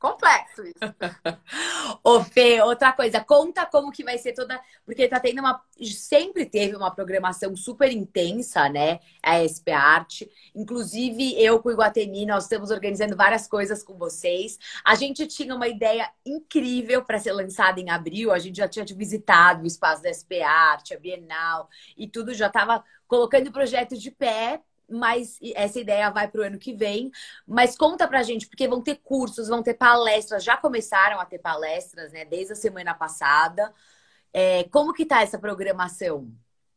Speaker 2: Complexo isso. [LAUGHS]
Speaker 1: Ô, Fê, outra coisa, conta como que vai ser toda. Porque tá tendo uma. Sempre teve uma programação super intensa, né? A SP Arte. Inclusive, eu com o Iguatemi, nós estamos organizando várias coisas com vocês. A gente tinha uma ideia incrível para ser lançada em abril. A gente já tinha visitado o espaço da SP Arte, a Bienal, e tudo já estava colocando o projeto de pé mas essa ideia vai para o ano que vem. Mas conta pra gente, porque vão ter cursos, vão ter palestras, já começaram a ter palestras, né, desde a semana passada. É, como que tá essa programação?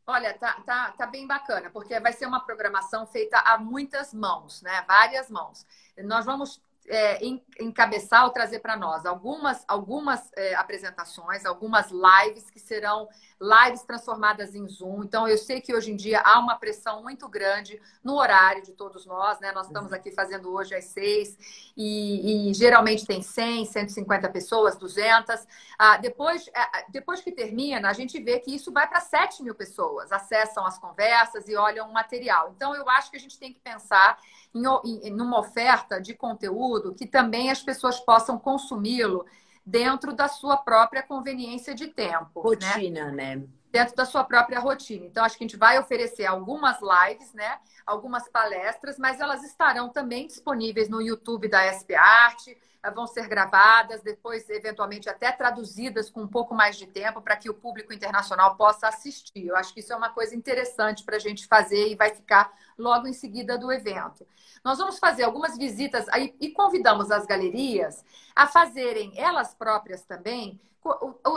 Speaker 2: Olha, tá, tá, tá bem bacana, porque vai ser uma programação feita a muitas mãos, né? Várias mãos. Nós vamos é, encabeçar ou trazer para nós algumas, algumas é, apresentações, algumas lives que serão lives transformadas em Zoom. Então, eu sei que hoje em dia há uma pressão muito grande no horário de todos nós, né? Nós estamos aqui fazendo hoje às seis e, e geralmente tem 100, 150 pessoas, 200. Ah, depois, é, depois que termina, a gente vê que isso vai para 7 mil pessoas, acessam as conversas e olham o material. Então, eu acho que a gente tem que pensar em, em numa oferta de conteúdo que também as pessoas possam consumi-lo dentro da sua própria conveniência de tempo.
Speaker 1: Né? Rotina, né? né?
Speaker 2: Dentro da sua própria rotina. Então, acho que a gente vai oferecer algumas lives, né? Algumas palestras, mas elas estarão também disponíveis no YouTube da SP Arte, vão ser gravadas, depois, eventualmente, até traduzidas com um pouco mais de tempo para que o público internacional possa assistir. Eu acho que isso é uma coisa interessante para a gente fazer e vai ficar logo em seguida do evento. Nós vamos fazer algumas visitas aí, e convidamos as galerias a fazerem elas próprias também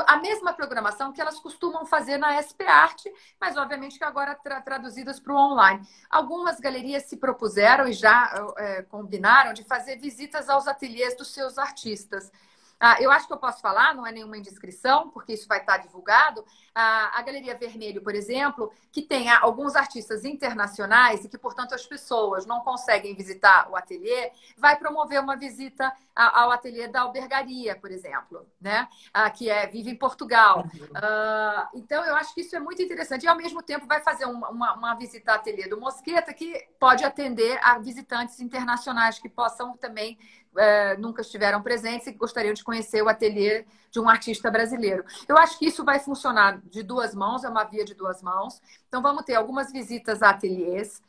Speaker 2: a mesma programação que elas costumam fazer na SP Arte, mas obviamente que agora tra traduzidas para o online. Algumas galerias se propuseram e já é, combinaram de fazer visitas aos ateliês dos seus artistas. Ah, eu acho que eu posso falar, não é nenhuma indiscrição, porque isso vai estar divulgado. Ah, a Galeria Vermelho, por exemplo, que tem alguns artistas internacionais e que, portanto, as pessoas não conseguem visitar o ateliê, vai promover uma visita ao ateliê da albergaria, por exemplo, né? Ah, que é vive em Portugal. Uhum. Ah, então, eu acho que isso é muito interessante. E, ao mesmo tempo, vai fazer uma, uma, uma visita ao ateliê do Mosqueta, que pode atender a visitantes internacionais que possam também é, nunca estiveram presentes e gostariam de conhecer o ateliê de um artista brasileiro. Eu acho que isso vai funcionar de duas mãos, é uma via de duas mãos. Então, vamos ter algumas visitas a ateliês.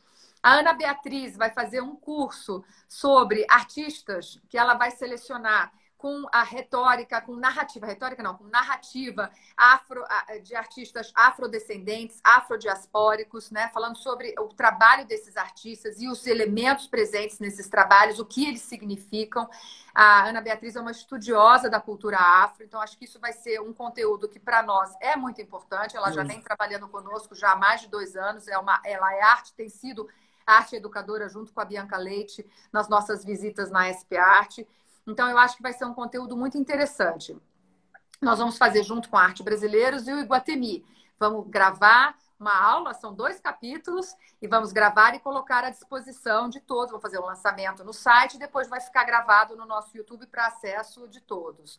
Speaker 2: A Ana Beatriz vai fazer um curso sobre artistas que ela vai selecionar com a retórica, com narrativa, retórica não, com narrativa afro, de artistas afrodescendentes, afrodiaspóricos, né? falando sobre o trabalho desses artistas e os elementos presentes nesses trabalhos, o que eles significam. A Ana Beatriz é uma estudiosa da cultura afro, então acho que isso vai ser um conteúdo que para nós é muito importante. Ela já vem trabalhando conosco já há mais de dois anos, é uma, ela é arte, tem sido arte educadora junto com a Bianca Leite nas nossas visitas na SP Arte. Então, eu acho que vai ser um conteúdo muito interessante. Nós vamos fazer junto com a Arte Brasileiros e o Iguatemi. Vamos gravar uma aula, são dois capítulos, e vamos gravar e colocar à disposição de todos. Vou fazer um lançamento no site e depois vai ficar gravado no nosso YouTube para acesso de todos.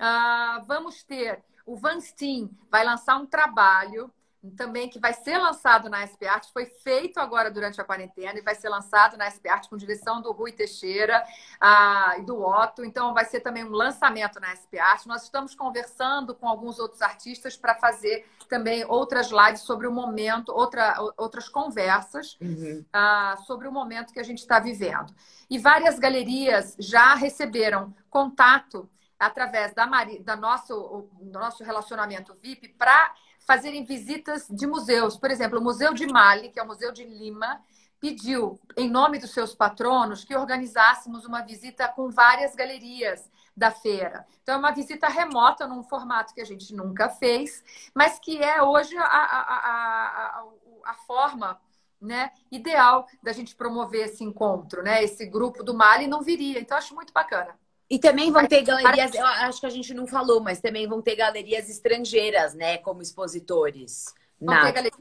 Speaker 2: Uh, vamos ter o Van Steen vai lançar um trabalho também que vai ser lançado na SP Art, foi feito agora durante a quarentena e vai ser lançado na SP Art com direção do Rui Teixeira ah, e do Otto. Então, vai ser também um lançamento na SP Art. Nós estamos conversando com alguns outros artistas para fazer também outras lives sobre o momento, outra, outras conversas uhum. ah, sobre o momento que a gente está vivendo. E várias galerias já receberam contato através da, da nosso, do nosso relacionamento VIP para fazerem visitas de museus. Por exemplo, o Museu de Mali, que é o Museu de Lima, pediu, em nome dos seus patronos, que organizássemos uma visita com várias galerias da feira. Então, é uma visita remota, num formato que a gente nunca fez, mas que é hoje a, a, a, a forma né, ideal da gente promover esse encontro. Né? Esse grupo do Mali não viria. Então, acho muito bacana.
Speaker 1: E também vão ter galerias, eu acho que a gente não falou, mas também vão ter galerias estrangeiras, né, como expositores.
Speaker 2: Vão na... ter galerias,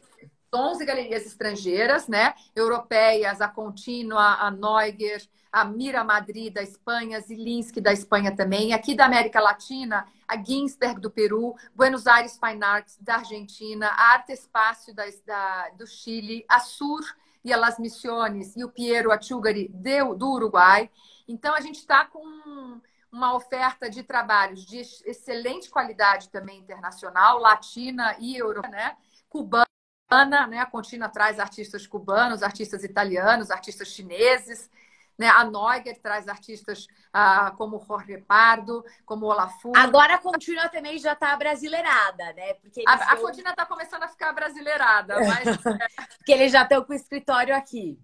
Speaker 2: 11 galerias estrangeiras, né, europeias, a Contínua, a Neuger, a Mira Madrid da Espanha, Zilinski da Espanha também, aqui da América Latina, a Ginsberg do Peru, Buenos Aires Fine Arts da Argentina, a Arte Espaço da, da, do Chile, a Sur e a Las Missiones e o Piero Achugari do Uruguai. Então, a gente está com uma oferta de trabalhos de excelente qualidade também internacional, latina e europeia, né? cubana, né? A Contina traz artistas cubanos, artistas italianos, artistas chineses. Né? A Neuger traz artistas ah, como Jorge Pardo, como Olafur.
Speaker 1: Agora a Contínua também já está brasileirada, né?
Speaker 2: Porque a, a Contínua está começando a ficar brasileirada, mas... [LAUGHS]
Speaker 1: Porque eles já estão com o escritório aqui.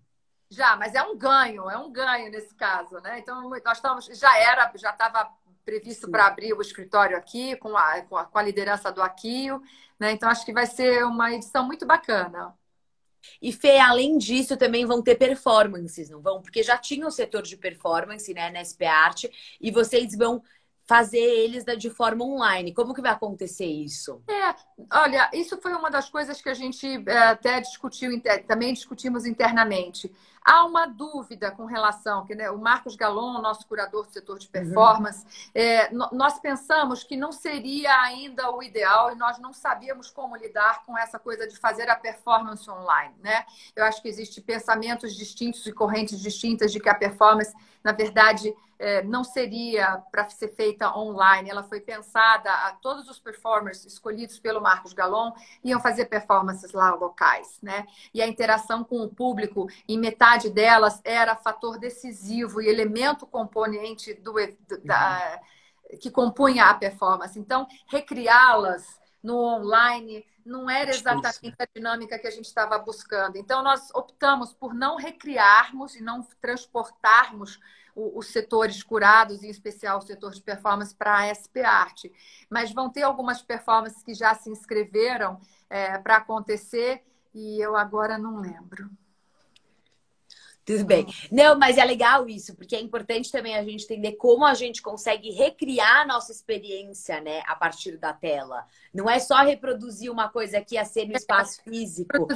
Speaker 2: Já, mas é um ganho, é um ganho nesse caso, né? Então, nós estamos, já era, já estava previsto para abrir o escritório aqui, com a, com a, com a liderança do Aquio, né? Então, acho que vai ser uma edição muito bacana.
Speaker 1: E Fê, além disso, também vão ter performances, não vão? Porque já tinha o setor de performance, né, na SP Arte, e vocês vão fazer eles de forma online. Como que vai acontecer isso?
Speaker 2: É, olha, isso foi uma das coisas que a gente é, até discutiu, também discutimos internamente. Há uma dúvida com relação, que né, o Marcos Galon, nosso curador do setor de uhum. performance, uhum. é, nós pensamos que não seria ainda o ideal e nós não sabíamos como lidar com essa coisa de fazer a performance online, né? Eu acho que existem pensamentos distintos e correntes distintas de que a performance, na verdade, é, não seria para ser feita online. Ela foi pensada, a, todos os performers escolhidos pelo Marcos Galon iam fazer performances lá locais, né? E a interação com o público, em metade delas, era fator decisivo e elemento componente do, da, que compunha a performance. Então, recriá-las no online não era exatamente a dinâmica que a gente estava buscando. Então, nós optamos por não recriarmos e não transportarmos os setores curados, em especial o setor de performance, para a SP Art. Mas vão ter algumas performances que já se inscreveram é, para acontecer e eu agora não lembro.
Speaker 1: Tudo bem. Não, mas é legal isso, porque é importante também a gente entender como a gente consegue recriar a nossa experiência, né, a partir da tela. Não é só reproduzir uma coisa que ia ser no espaço físico.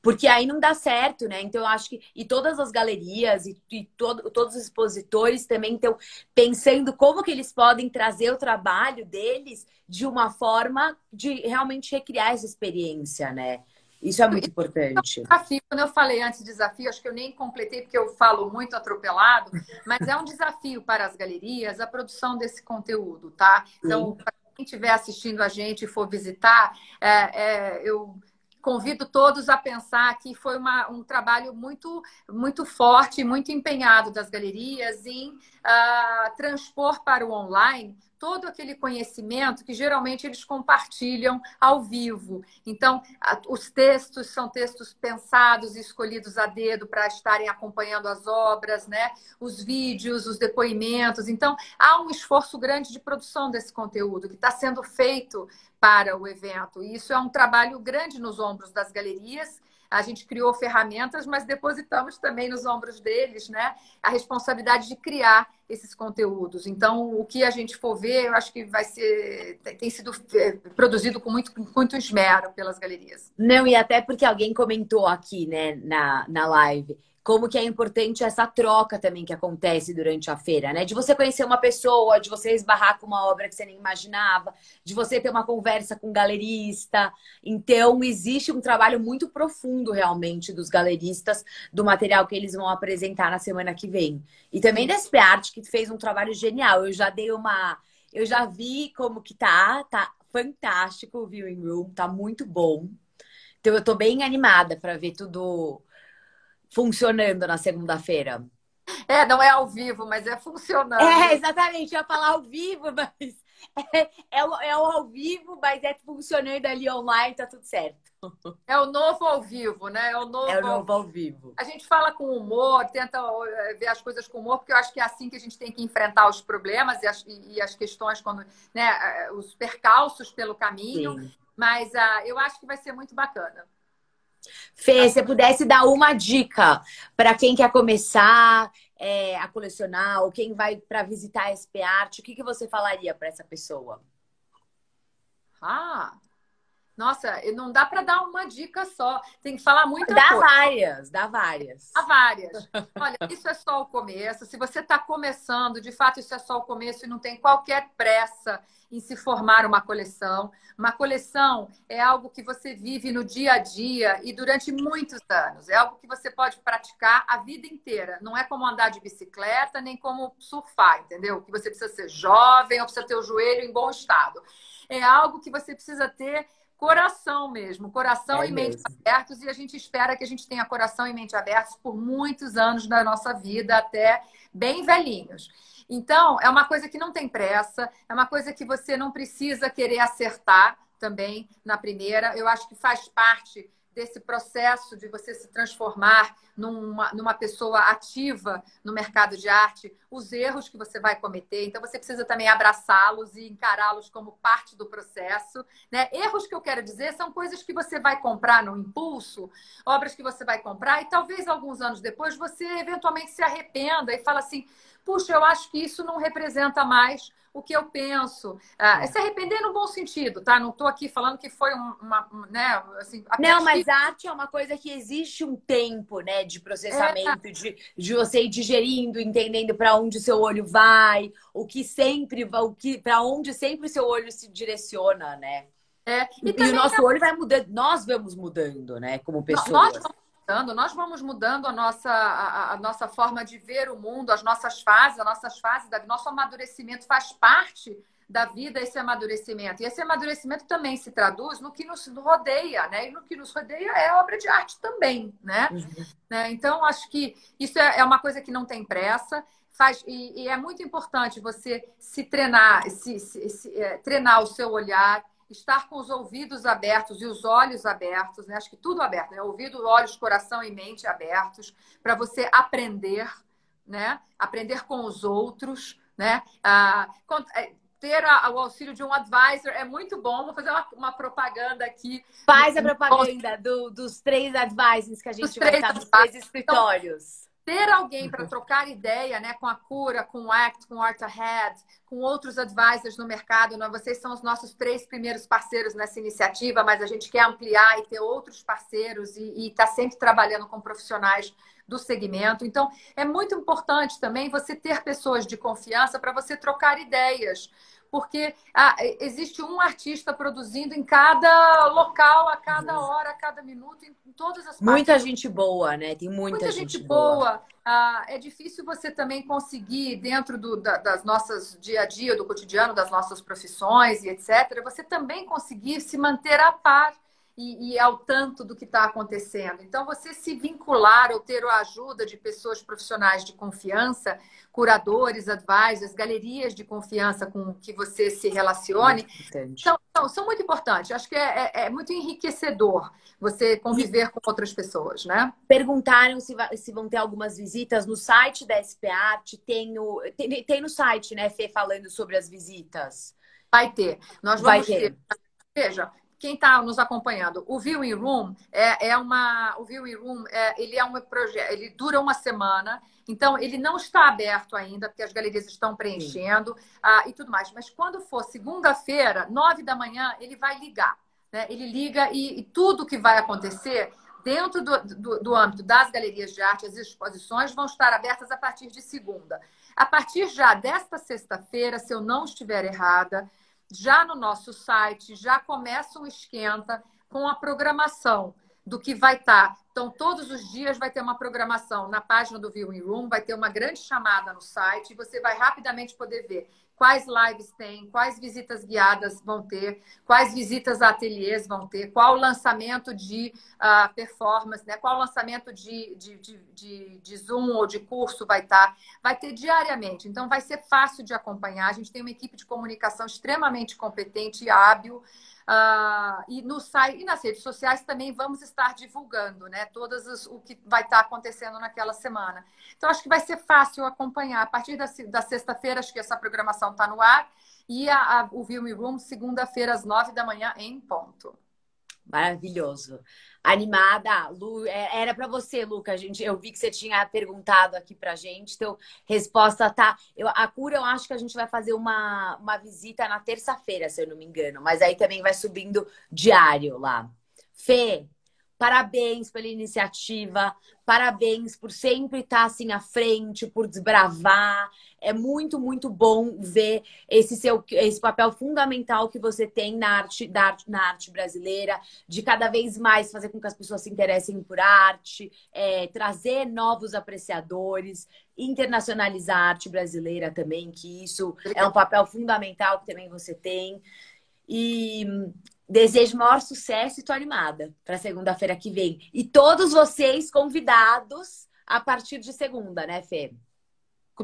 Speaker 1: Porque aí não dá certo, né? Então eu acho que. E todas as galerias e, e todo, todos os expositores também estão pensando como que eles podem trazer o trabalho deles de uma forma de realmente recriar essa experiência, né? Isso é muito importante.
Speaker 2: Desafio, quando eu falei antes de desafio, acho que eu nem completei porque eu falo muito atropelado, mas é um desafio para as galerias a produção desse conteúdo, tá? Então, para quem estiver assistindo a gente e for visitar, é, é, eu convido todos a pensar que foi uma, um trabalho muito, muito forte, muito empenhado das galerias em uh, transpor para o online todo aquele conhecimento que geralmente eles compartilham ao vivo. Então, os textos são textos pensados e escolhidos a dedo para estarem acompanhando as obras, né? Os vídeos, os depoimentos. Então, há um esforço grande de produção desse conteúdo que está sendo feito para o evento. E isso é um trabalho grande nos ombros das galerias a gente criou ferramentas, mas depositamos também nos ombros deles né, a responsabilidade de criar esses conteúdos. Então, o que a gente for ver, eu acho que vai ser. tem sido é, produzido com muito, muito esmero pelas galerias.
Speaker 1: Não, e até porque alguém comentou aqui né, na, na live como que é importante essa troca também que acontece durante a feira, né? De você conhecer uma pessoa, de você esbarrar com uma obra que você nem imaginava, de você ter uma conversa com um galerista. Então, existe um trabalho muito profundo realmente dos galeristas do material que eles vão apresentar na semana que vem. E também da SP Art, que fez um trabalho genial. Eu já dei uma eu já vi como que tá, tá fantástico o viewing room, tá muito bom. Então eu tô bem animada para ver tudo funcionando na segunda-feira.
Speaker 2: É, não é ao vivo, mas é funcionando.
Speaker 1: É, exatamente. Eu ia falar ao vivo, [LAUGHS] mas é, é, o, é o ao vivo, mas é funcionando ali online, tá tudo certo.
Speaker 2: É o novo ao vivo, né?
Speaker 1: É o novo, é o novo ao vivo.
Speaker 2: A gente fala com humor, tenta é, ver as coisas com humor, porque eu acho que é assim que a gente tem que enfrentar os problemas e as, e as questões, quando, né, os percalços pelo caminho. Sim. Mas uh, eu acho que vai ser muito bacana.
Speaker 1: Fê, se você pudesse dar uma dica para quem quer começar é, a colecionar ou quem vai para visitar a SP Art, o que, que você falaria para essa pessoa?
Speaker 2: Ah, nossa, não dá para dar uma dica só. Tem que falar muito.
Speaker 1: Dá coisa. várias, dá várias.
Speaker 2: Dá várias. Olha, isso é só o começo. Se você está começando, de fato, isso é só o começo e não tem qualquer pressa em se formar uma coleção. Uma coleção é algo que você vive no dia a dia e durante muitos anos. É algo que você pode praticar a vida inteira. Não é como andar de bicicleta, nem como surfar, entendeu? Que você precisa ser jovem ou precisa ter o joelho em bom estado. É algo que você precisa ter coração mesmo, coração é e mente abertos, e a gente espera que a gente tenha coração e mente abertos por muitos anos da nossa vida, até bem velhinhos. Então, é uma coisa que não tem pressa, é uma coisa que você não precisa querer acertar também na primeira. Eu acho que faz parte desse processo de você se transformar numa, numa pessoa ativa no mercado de arte, os erros que você vai cometer. Então, você precisa também abraçá-los e encará-los como parte do processo. Né? Erros que eu quero dizer são coisas que você vai comprar no impulso, obras que você vai comprar, e talvez alguns anos depois você eventualmente se arrependa e fala assim: puxa, eu acho que isso não representa mais o que eu penso. Ah, é se arrepender no bom sentido, tá? Não estou aqui falando que foi uma, né, assim,
Speaker 1: Não, mas arte é uma coisa que existe um tempo, né, de processamento, é. de, de você ir digerindo, entendendo para onde seu olho vai, o que sempre, o que para onde sempre seu olho se direciona, né?
Speaker 2: É.
Speaker 1: E, e o nosso é... olho vai mudando, nós vamos mudando, né, como pessoas.
Speaker 2: Nós vamos mudando, nós vamos mudando a nossa, a, a, nossa forma de ver o mundo, as nossas fases, as nossas fases, da, nosso amadurecimento faz parte da vida esse amadurecimento. E esse amadurecimento também se traduz no que nos rodeia, né? E no que nos rodeia é obra de arte também, né? Uhum. né? Então, acho que isso é, é uma coisa que não tem pressa. Faz, e, e é muito importante você se treinar, se, se, se é, treinar o seu olhar, estar com os ouvidos abertos e os olhos abertos, né? Acho que tudo aberto, né? Ouvido, olhos, coração e mente abertos para você aprender, né? Aprender com os outros, né? Ah, é, ter a, o auxílio de um advisor é muito bom. Vou fazer uma, uma propaganda aqui.
Speaker 1: Faz a propaganda do, dos três advisors que a gente vai estar nos três escritórios.
Speaker 2: Então, ter alguém para trocar ideia né, com a Cura, com o ACT, com o Art Ahead, com outros advisors no mercado. Né? Vocês são os nossos três primeiros parceiros nessa iniciativa, mas a gente quer ampliar e ter outros parceiros e estar tá sempre trabalhando com profissionais do segmento. Então, é muito importante também você ter pessoas de confiança para você trocar ideias porque ah, existe um artista produzindo em cada local, a cada hora, a cada minuto, em todas as
Speaker 1: Muita gente boa, né? Tem muita, muita gente, gente, boa. boa.
Speaker 2: Ah, é difícil você também conseguir, dentro do, da, das nossas dia a dia, do cotidiano, das nossas profissões e etc., você também conseguir se manter a par e, e ao tanto do que está acontecendo. Então, você se vincular ou ter a ajuda de pessoas profissionais de confiança, curadores, advisors, galerias de confiança com que você se relacione, são, são, são, muito importantes. Acho que é, é, é, muito enriquecedor você conviver e... com outras pessoas, né?
Speaker 1: Perguntaram se, se, vão ter algumas visitas no site da SP. Tem, o, tem, tem no site, né, Fê, falando sobre as visitas.
Speaker 2: Vai ter. Nós vamos vai ter. ter. Veja, quem está nos acompanhando, o Viewing Room é, é uma, o Viewing Room é, ele é um projeto, ele dura uma semana, então ele não está aberto ainda porque as galerias estão preenchendo ah, e tudo mais. Mas quando for segunda-feira, nove da manhã, ele vai ligar, né? Ele liga e, e tudo que vai acontecer dentro do, do, do, âmbito das galerias de arte, as exposições vão estar abertas a partir de segunda. A partir já desta sexta-feira, se eu não estiver errada, já no nosso site, já começa um esquenta com a programação do que vai estar. Tá. Então, todos os dias vai ter uma programação na página do Viewing Room, vai ter uma grande chamada no site e você vai rapidamente poder ver quais lives tem, quais visitas guiadas vão ter, quais visitas a ateliês vão ter, qual lançamento de uh, performance, né? qual lançamento de, de, de, de, de Zoom ou de curso vai estar. Tá. Vai ter diariamente, então vai ser fácil de acompanhar. A gente tem uma equipe de comunicação extremamente competente e hábil. Uh, e no site e nas redes sociais também vamos estar divulgando, né? Todas as, o que vai estar acontecendo naquela semana. Então acho que vai ser fácil acompanhar. A partir da, da sexta-feira, acho que essa programação está no ar. E a, a, o Filme Room, segunda-feira, às nove da manhã, em ponto.
Speaker 1: Maravilhoso. Animada. Lu, é, era para você, Luca. A gente, eu vi que você tinha perguntado aqui pra gente. Então, resposta tá. Eu, a cura, eu acho que a gente vai fazer uma, uma visita na terça-feira, se eu não me engano. Mas aí também vai subindo diário lá. Fê, Parabéns pela iniciativa, parabéns por sempre estar assim à frente, por desbravar. É muito, muito bom ver esse seu esse papel fundamental que você tem na arte, da arte, na arte brasileira, de cada vez mais fazer com que as pessoas se interessem por arte, é, trazer novos apreciadores, internacionalizar a arte brasileira também, que isso é um papel fundamental que também você tem. E Desejo maior sucesso e tô animada para segunda-feira que vem. E todos vocês convidados a partir de segunda, né, Fê?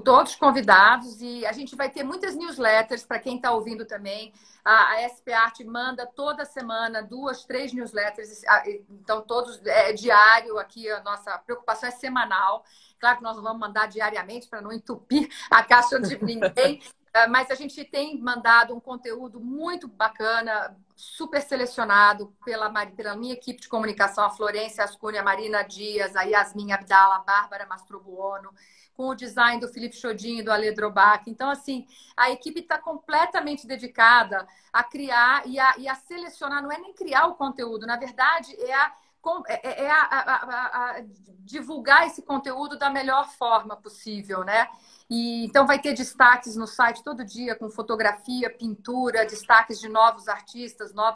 Speaker 2: Todos convidados e a gente vai ter muitas newsletters para quem está ouvindo também. A, a SP Art manda toda semana duas, três newsletters. Então, todos é diário aqui, a nossa preocupação é semanal. Claro que nós vamos mandar diariamente para não entupir a caixa de [LAUGHS] ninguém. É, mas a gente tem mandado um conteúdo muito bacana, super selecionado pela, pela minha equipe de comunicação, a Florência Ascunha, a Marina Dias, a Yasmin Abdala, a Bárbara Mastrobuono, com o design do Felipe Chodinho e do Ale Drobach. Então, assim, a equipe está completamente dedicada a criar e a, e a selecionar, não é nem criar o conteúdo, na verdade, é a é, é, é a, a, a, divulgar esse conteúdo da melhor forma possível, né? E, então vai ter destaques no site todo dia com fotografia, pintura, destaques de novos artistas, novos